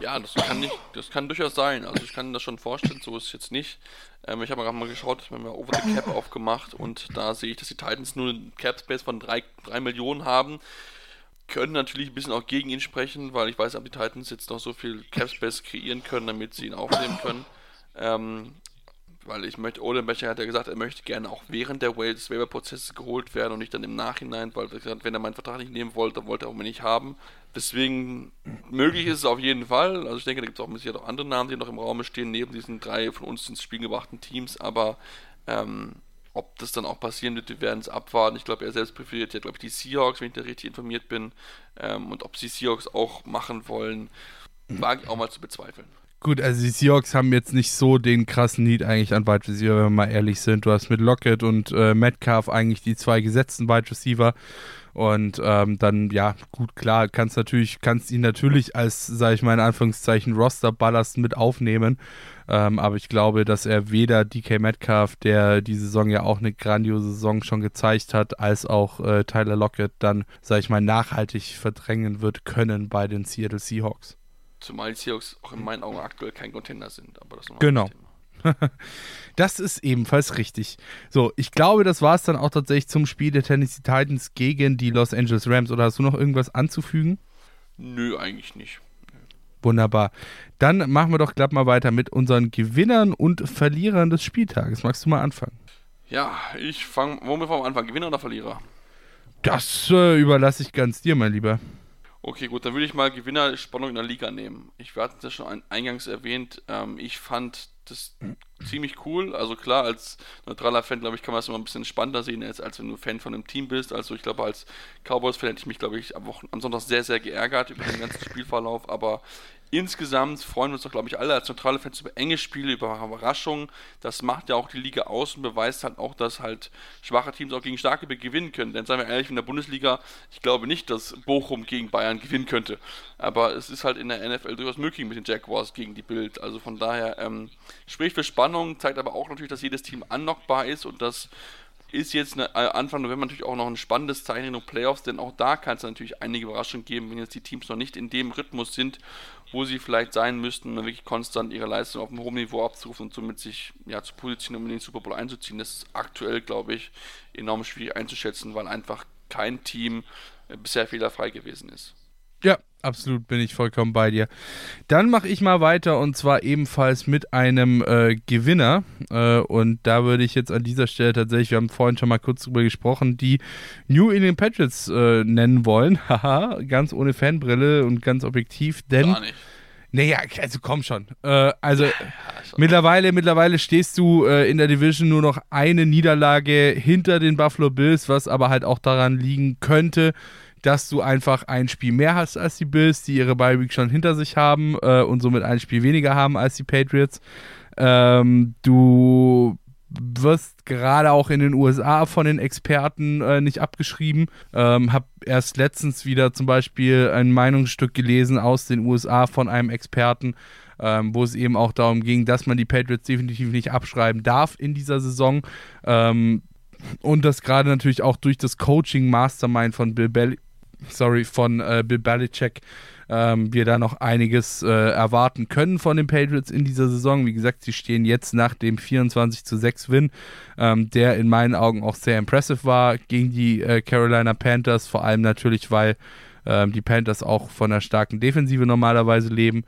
Speaker 4: Ja, das kann nicht, das kann durchaus sein. Also ich kann das schon vorstellen, so ist es jetzt nicht. Ähm, ich habe gerade mal geschaut, ich habe mir Over the Cap aufgemacht und da sehe ich, dass die Titans nur einen Cap Space von 3, 3 Millionen haben. Können natürlich ein bisschen auch gegen ihn sprechen, weil ich weiß, ob die Titans jetzt noch so viel Cap Space kreieren können, damit sie ihn aufnehmen können. Ähm, weil ich möchte, Ole Becher hat ja gesagt, er möchte gerne auch während der Wales Waiver Prozesses geholt werden und nicht dann im Nachhinein, weil gesagt, wenn er meinen Vertrag nicht nehmen wollte, dann wollte er auch mal nicht haben. Deswegen möglich ist es auf jeden Fall. Also ich denke, da gibt es auch Sicherheit auch andere Namen, die noch im Raum stehen, neben diesen drei von uns ins Spiel gebrachten Teams, aber ähm, ob das dann auch passieren wird, wir werden es abwarten. Ich glaube, er selbst präferiert ja, glaube ich, die Seahawks, wenn ich da richtig informiert bin. Ähm, und ob sie Seahawks auch machen wollen, wage ich auch mal zu bezweifeln.
Speaker 3: Gut, also die Seahawks haben jetzt nicht so den krassen Need eigentlich an Wide Receiver, wenn wir mal ehrlich sind. Du hast mit Lockett und äh, Metcalf eigentlich die zwei gesetzten Wide Receiver. Und ähm, dann, ja, gut, klar, kannst natürlich, kannst ihn natürlich als, sage ich mal in Anführungszeichen, Roster-Ballast mit aufnehmen. Ähm, aber ich glaube, dass er weder DK Metcalf, der die Saison ja auch eine grandiose Saison schon gezeigt hat, als auch äh, Tyler Lockett dann, sage ich mal, nachhaltig verdrängen wird können bei den Seattle Seahawks.
Speaker 4: Zumal die Seahawks auch in meinen Augen aktuell kein Contender sind. Aber das
Speaker 3: Genau. Das ist ebenfalls richtig. So, ich glaube, das war es dann auch tatsächlich zum Spiel der Tennessee Titans gegen die Los Angeles Rams. Oder hast du noch irgendwas anzufügen?
Speaker 4: Nö, eigentlich nicht.
Speaker 3: Wunderbar. Dann machen wir doch glatt mal weiter mit unseren Gewinnern und Verlierern des Spieltages. Magst du mal anfangen?
Speaker 4: Ja, ich fange, womit fangen wir anfangen? Gewinner oder Verlierer?
Speaker 3: Das äh, überlasse ich ganz dir, mein Lieber.
Speaker 4: Okay, gut, dann würde ich mal Gewinnerspannung in der Liga nehmen. Ich hatte das schon eingangs erwähnt. Ähm, ich fand das ziemlich cool. Also klar, als neutraler Fan, glaube ich, kann man das immer ein bisschen spannender sehen, als, als wenn du Fan von einem Team bist. Also ich glaube, als Cowboys-Fan hätte ich mich, glaube ich, am, Wochen am Sonntag sehr, sehr geärgert über den ganzen Spielverlauf. Aber insgesamt freuen wir uns doch, glaube ich, alle als neutrale Fans über enge Spiele, über Überraschungen. Das macht ja auch die Liga aus und beweist halt auch, dass halt schwache Teams auch gegen starke gewinnen können. Denn seien wir ehrlich, in der Bundesliga, ich glaube nicht, dass Bochum gegen Bayern gewinnen könnte. Aber es ist halt in der NFL durchaus möglich mit den Jaguars gegen die Bild. Also von daher ähm, spricht für Spannung, zeigt aber auch natürlich, dass jedes Team unlockbar ist und dass ist jetzt eine, äh, Anfang November natürlich auch noch ein spannendes Zeichen in den Playoffs, denn auch da kann es natürlich einige Überraschungen geben, wenn jetzt die Teams noch nicht in dem Rhythmus sind, wo sie vielleicht sein müssten, um wirklich konstant ihre Leistung auf einem hohen Niveau abzurufen und somit sich ja, zu positionieren, um in den Super Bowl einzuziehen. Das ist aktuell, glaube ich, enorm schwierig einzuschätzen, weil einfach kein Team äh, bisher fehlerfrei gewesen ist.
Speaker 3: Ja, absolut bin ich vollkommen bei dir. Dann mache ich mal weiter und zwar ebenfalls mit einem äh, Gewinner. Äh, und da würde ich jetzt an dieser Stelle tatsächlich, wir haben vorhin schon mal kurz drüber gesprochen, die New England Patriots äh, nennen wollen. Haha, ganz ohne Fanbrille und ganz objektiv, denn.
Speaker 4: Gar nicht.
Speaker 3: Naja, also komm schon. Äh, also ja, mittlerweile, mittlerweile stehst du äh, in der Division nur noch eine Niederlage hinter den Buffalo Bills, was aber halt auch daran liegen könnte, dass du einfach ein Spiel mehr hast als die Bills, die ihre Bye Week schon hinter sich haben äh, und somit ein Spiel weniger haben als die Patriots. Ähm, du wirst gerade auch in den USA von den Experten äh, nicht abgeschrieben. Ähm, hab erst letztens wieder zum Beispiel ein Meinungsstück gelesen aus den USA von einem Experten, ähm, wo es eben auch darum ging, dass man die Patriots definitiv nicht abschreiben darf in dieser Saison. Ähm, und das gerade natürlich auch durch das Coaching Mastermind von Bill Belichick sorry, von äh, Bill Belichick ähm, wir da noch einiges äh, erwarten können von den Patriots in dieser Saison. Wie gesagt, sie stehen jetzt nach dem 24 zu 6 Win, ähm, der in meinen Augen auch sehr impressive war gegen die äh, Carolina Panthers, vor allem natürlich, weil ähm, die Panthers auch von einer starken Defensive normalerweise leben.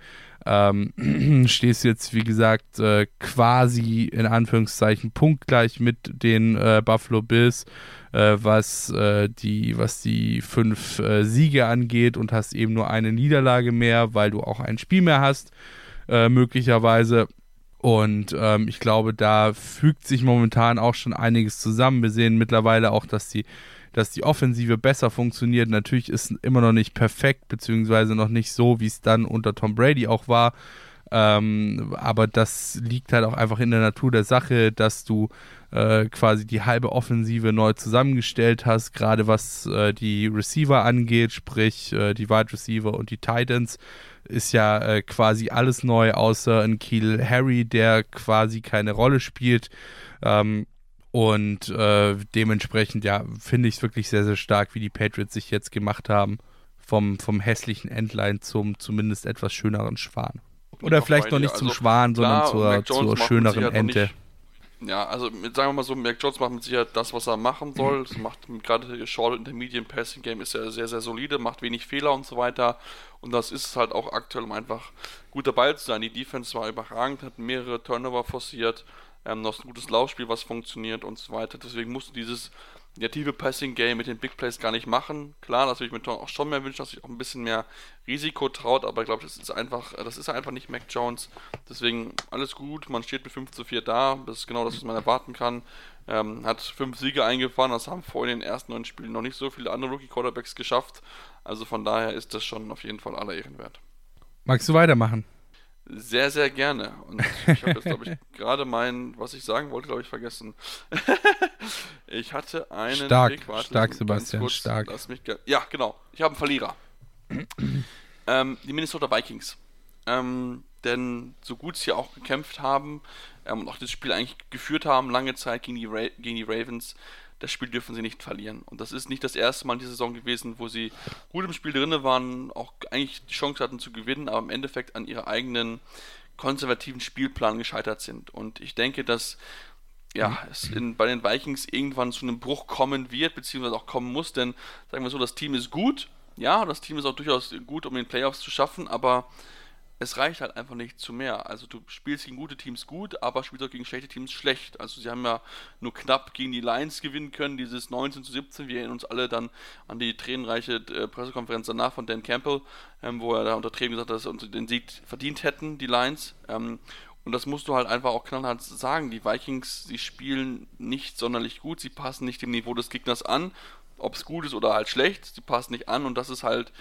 Speaker 3: Ähm, stehst jetzt, wie gesagt, äh, quasi in Anführungszeichen punktgleich mit den äh, Buffalo Bills, äh, was, äh, die, was die fünf äh, Siege angeht und hast eben nur eine Niederlage mehr, weil du auch ein Spiel mehr hast, äh, möglicherweise. Und ähm, ich glaube, da fügt sich momentan auch schon einiges zusammen. Wir sehen mittlerweile auch, dass die dass die Offensive besser funktioniert. Natürlich ist immer noch nicht perfekt, beziehungsweise noch nicht so, wie es dann unter Tom Brady auch war. Ähm, aber das liegt halt auch einfach in der Natur der Sache, dass du äh, quasi die halbe Offensive neu zusammengestellt hast, gerade was äh, die Receiver angeht, sprich äh, die Wide Receiver und die Titans, ist ja äh, quasi alles neu, außer ein Kiel Harry, der quasi keine Rolle spielt. Ähm, und äh, dementsprechend, ja, finde ich es wirklich sehr, sehr stark, wie die Patriots sich jetzt gemacht haben. Vom, vom hässlichen Entlein zum zumindest etwas schöneren Schwan. Oder vielleicht noch nicht also, zum Schwan, sondern zur, zur schöneren Ente.
Speaker 4: Ja, also mit, sagen wir mal so, Mac Jones macht mit Sicherheit das, was er machen soll. Das macht gerade Short in der Medium Passing Game ist ja sehr, sehr solide, macht wenig Fehler und so weiter. Und das ist halt auch aktuell, um einfach gut dabei zu sein. Die Defense war überragend, hat mehrere Turnover forciert ähm, noch ein gutes Laufspiel, was funktioniert und so weiter. Deswegen musst du dieses native Passing-Game mit den Big Plays gar nicht machen. Klar, das würde ich mir auch schon mehr wünschen, dass sich auch ein bisschen mehr Risiko traut, aber ich glaube, das ist einfach, das ist einfach nicht Mac Jones. Deswegen alles gut, man steht mit 5 zu 4 da, das ist genau das, was man erwarten kann. Ähm, hat fünf Siege eingefahren, das haben vorhin in den ersten neun Spielen noch nicht so viele andere Rookie-Quarterbacks geschafft. Also von daher ist das schon auf jeden Fall aller Ehren wert.
Speaker 3: Magst du weitermachen?
Speaker 4: Sehr, sehr gerne. Und ich habe jetzt, glaube ich, gerade mein, was ich sagen wollte, glaube ich, vergessen. ich hatte einen
Speaker 3: stark, Pick, warte, stark, Sebastian, kurz, stark.
Speaker 4: ja, genau. Ich habe einen Verlierer. ähm, die Minnesota Vikings. Ähm, denn so gut sie auch gekämpft haben ähm, und auch das Spiel eigentlich geführt haben, lange Zeit gegen die, Ra gegen die Ravens, das Spiel dürfen sie nicht verlieren. Und das ist nicht das erste Mal in dieser Saison gewesen, wo sie gut im Spiel drin waren, auch eigentlich die Chance hatten zu gewinnen, aber im Endeffekt an ihrer eigenen konservativen Spielplan gescheitert sind. Und ich denke, dass ja, es in, bei den Vikings irgendwann zu einem Bruch kommen wird, beziehungsweise auch kommen muss, denn sagen wir so, das Team ist gut, ja, das Team ist auch durchaus gut, um den Playoffs zu schaffen, aber es reicht halt einfach nicht zu mehr. Also du spielst gegen gute Teams gut, aber spielst auch gegen schlechte Teams schlecht. Also sie haben ja nur knapp gegen die Lions gewinnen können, dieses 19 zu 17. Wir erinnern uns alle dann an die tränenreiche äh, Pressekonferenz danach von Dan Campbell, ähm, wo er da unter Tränen gesagt hat, dass sie den Sieg verdient hätten, die Lions. Ähm, und das musst du halt einfach auch knallhart sagen. Die Vikings, sie spielen nicht sonderlich gut, sie passen nicht dem Niveau des Gegners an. Ob es gut ist oder halt schlecht, sie passen nicht an und das ist halt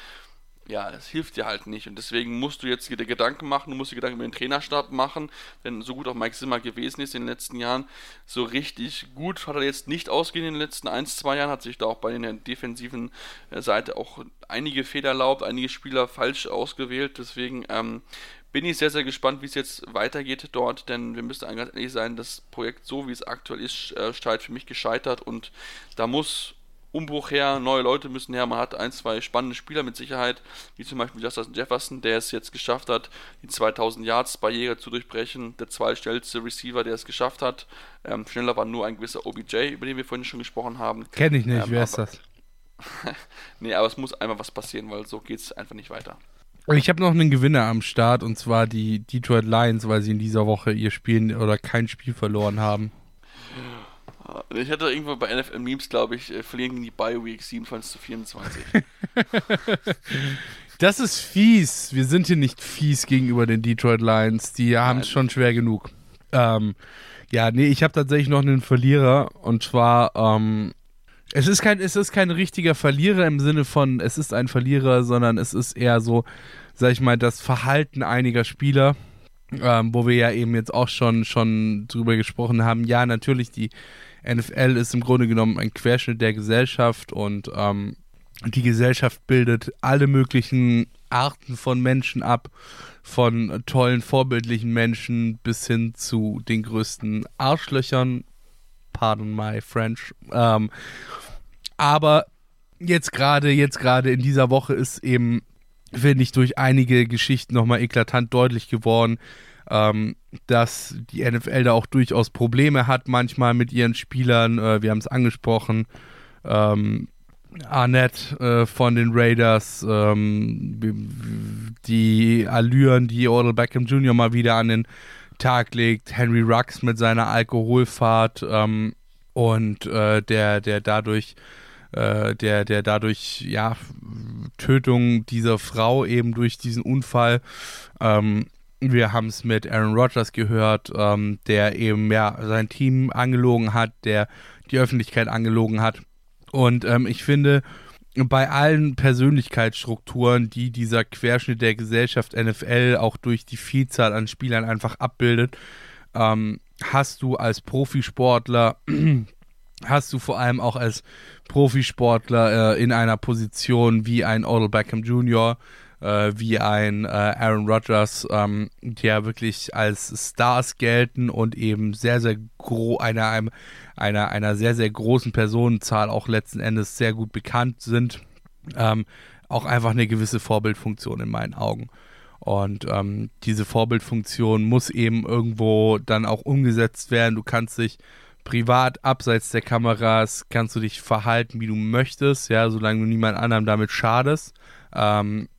Speaker 4: ja, es hilft dir halt nicht. Und deswegen musst du jetzt dir Gedanken machen, du musst dir Gedanken über den Trainerstab machen, denn so gut auch Mike Zimmer gewesen ist in den letzten Jahren, so richtig gut hat er jetzt nicht ausgehen in den letzten 1, 2 Jahren, hat sich da auch bei der defensiven äh, Seite auch einige Fehler erlaubt, einige Spieler falsch ausgewählt. Deswegen ähm, bin ich sehr, sehr gespannt, wie es jetzt weitergeht dort, denn wir müssen ganz ehrlich sein, das Projekt so wie es aktuell ist, äh, steht für mich gescheitert und da muss Umbruch her, neue Leute müssen her. Man hat ein, zwei spannende Spieler mit Sicherheit, wie zum Beispiel Justin Jefferson, der es jetzt geschafft hat, die 2000 Yards Barriere zu durchbrechen. Der zweitstellste Receiver, der es geschafft hat. Ähm, schneller war nur ein gewisser OBJ, über den wir vorhin schon gesprochen haben.
Speaker 3: Kenne ich nicht,
Speaker 4: ähm,
Speaker 3: wer ist das?
Speaker 4: nee, aber es muss einfach was passieren, weil so geht es einfach nicht weiter.
Speaker 3: Ich habe noch einen Gewinner am Start und zwar die Detroit Lions, weil sie in dieser Woche ihr Spiel oder kein Spiel verloren haben.
Speaker 4: Ich hatte irgendwo bei NFL Memes, glaube ich, äh, verlieren gegen die Bye Week 27 zu 24.
Speaker 3: das ist fies. Wir sind hier nicht fies gegenüber den Detroit Lions. Die haben es schon schwer genug. Ähm, ja, nee, ich habe tatsächlich noch einen Verlierer und zwar, ähm, es ist kein, es ist kein richtiger Verlierer im Sinne von, es ist ein Verlierer, sondern es ist eher so, sag ich mal, das Verhalten einiger Spieler. Ähm, wo wir ja eben jetzt auch schon, schon drüber gesprochen haben. Ja, natürlich, die NFL ist im Grunde genommen ein Querschnitt der Gesellschaft und ähm, die Gesellschaft bildet alle möglichen Arten von Menschen ab, von tollen, vorbildlichen Menschen bis hin zu den größten Arschlöchern. Pardon my French. Ähm, aber jetzt gerade, jetzt gerade in dieser Woche ist eben, finde ich, durch einige Geschichten nochmal eklatant deutlich geworden, ähm, dass die NFL da auch durchaus Probleme hat, manchmal mit ihren Spielern. Äh, wir haben es angesprochen. Ähm, Arnett äh, von den Raiders, ähm, die Allüren, die Odell Beckham Jr. mal wieder an den Tag legt, Henry Rux mit seiner Alkoholfahrt ähm, und äh, der, der dadurch, äh, der, der dadurch, ja, Tötung dieser Frau eben durch diesen Unfall ähm, wir haben es mit Aaron Rodgers gehört, ähm, der eben ja sein Team angelogen hat, der die Öffentlichkeit angelogen hat. Und ähm, ich finde, bei allen Persönlichkeitsstrukturen, die dieser Querschnitt der Gesellschaft NFL auch durch die Vielzahl an Spielern einfach abbildet, ähm, hast du als Profisportler, hast du vor allem auch als Profisportler äh, in einer Position wie ein Odell Beckham Jr., äh, wie ein äh, Aaron Rodgers, ähm, die ja wirklich als Stars gelten und eben sehr, sehr gro einer, einer, einer sehr, sehr großen Personenzahl auch letzten Endes sehr gut bekannt sind, ähm, auch einfach eine gewisse Vorbildfunktion in meinen Augen. Und ähm, diese Vorbildfunktion muss eben irgendwo dann auch umgesetzt werden. Du kannst dich privat abseits der Kameras, kannst du dich verhalten, wie du möchtest, ja, solange du niemand anderem damit schadest. Ähm,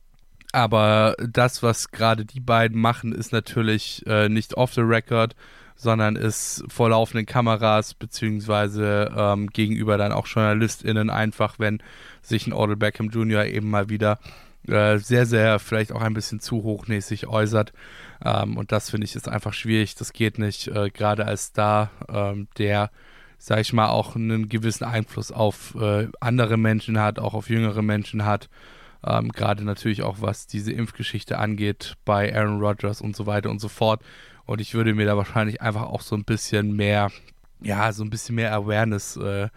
Speaker 3: aber das, was gerade die beiden machen, ist natürlich äh, nicht off the record, sondern ist vor laufenden Kameras beziehungsweise ähm, gegenüber dann auch JournalistInnen einfach, wenn sich ein Odell Beckham Jr. eben mal wieder äh, sehr, sehr vielleicht auch ein bisschen zu hochnäsig äußert. Ähm, und das finde ich ist einfach schwierig. Das geht nicht, äh, gerade als Star, ähm, der, sag ich mal, auch einen gewissen Einfluss auf äh, andere Menschen hat, auch auf jüngere Menschen hat. Ähm, Gerade natürlich auch, was diese Impfgeschichte angeht, bei Aaron Rodgers und so weiter und so fort. Und ich würde mir da wahrscheinlich einfach auch so ein bisschen mehr, ja, so ein bisschen mehr Awareness äh,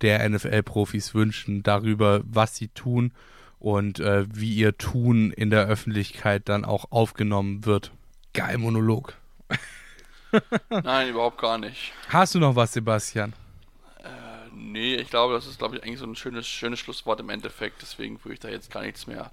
Speaker 3: der NFL-Profis wünschen darüber, was sie tun und äh, wie ihr Tun in der Öffentlichkeit dann auch aufgenommen wird. Geil Monolog.
Speaker 4: Nein, überhaupt gar nicht.
Speaker 3: Hast du noch was, Sebastian?
Speaker 4: Nee, ich glaube, das ist, glaube ich, eigentlich so ein schönes, schönes Schlusswort im Endeffekt. Deswegen würde ich da jetzt gar nichts mehr,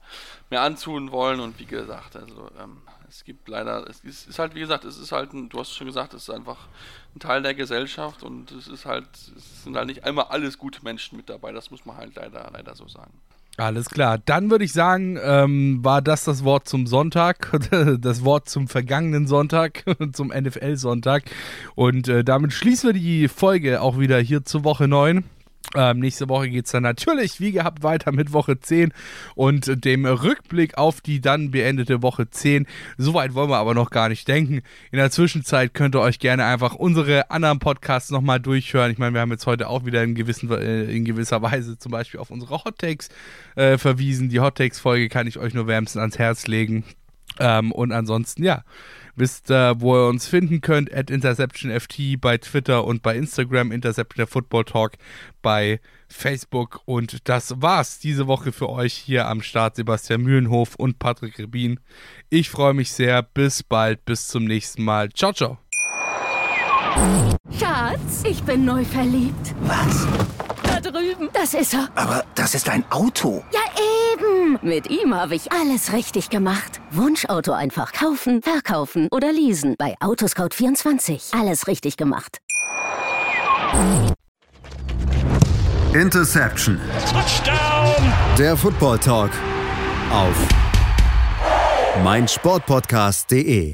Speaker 4: mehr antun wollen. Und wie gesagt, also ähm, es gibt leider, es ist, ist, halt, wie gesagt, es ist halt, ein, du hast schon gesagt, es ist einfach ein Teil der Gesellschaft und es ist halt, es sind halt nicht einmal alles gute Menschen mit dabei. Das muss man halt leider, leider so sagen.
Speaker 3: Alles klar. Dann würde ich sagen, ähm, war das das Wort zum Sonntag, das Wort zum vergangenen Sonntag, zum NFL-Sonntag. Und äh, damit schließen wir die Folge auch wieder hier zur Woche 9. Ähm, nächste Woche geht es dann natürlich, wie gehabt, weiter mit Woche 10 und dem Rückblick auf die dann beendete Woche 10. Soweit wollen wir aber noch gar nicht denken. In der Zwischenzeit könnt ihr euch gerne einfach unsere anderen Podcasts nochmal durchhören. Ich meine, wir haben jetzt heute auch wieder in, gewissen, äh, in gewisser Weise zum Beispiel auf unsere Hot Takes äh, verwiesen. Die Hot Takes-Folge kann ich euch nur wärmstens ans Herz legen. Ähm, und ansonsten, ja, wisst, äh, wo ihr uns finden könnt, at InterceptionFT bei Twitter und bei Instagram, Interception der Football Talk bei Facebook. Und das war's diese Woche für euch hier am Start. Sebastian Mühlenhof und Patrick Rebin. Ich freue mich sehr. Bis bald. Bis zum nächsten Mal. Ciao, ciao.
Speaker 2: Schatz, ich bin neu verliebt.
Speaker 5: Was?
Speaker 2: Drüben. Das ist er.
Speaker 5: Aber das ist ein Auto.
Speaker 2: Ja, eben. Mit ihm habe ich alles richtig gemacht. Wunschauto einfach kaufen, verkaufen oder leasen. Bei Autoscout24. Alles richtig gemacht.
Speaker 1: Interception.
Speaker 6: Touchdown!
Speaker 1: Der Football Talk. Auf meinsportpodcast.de.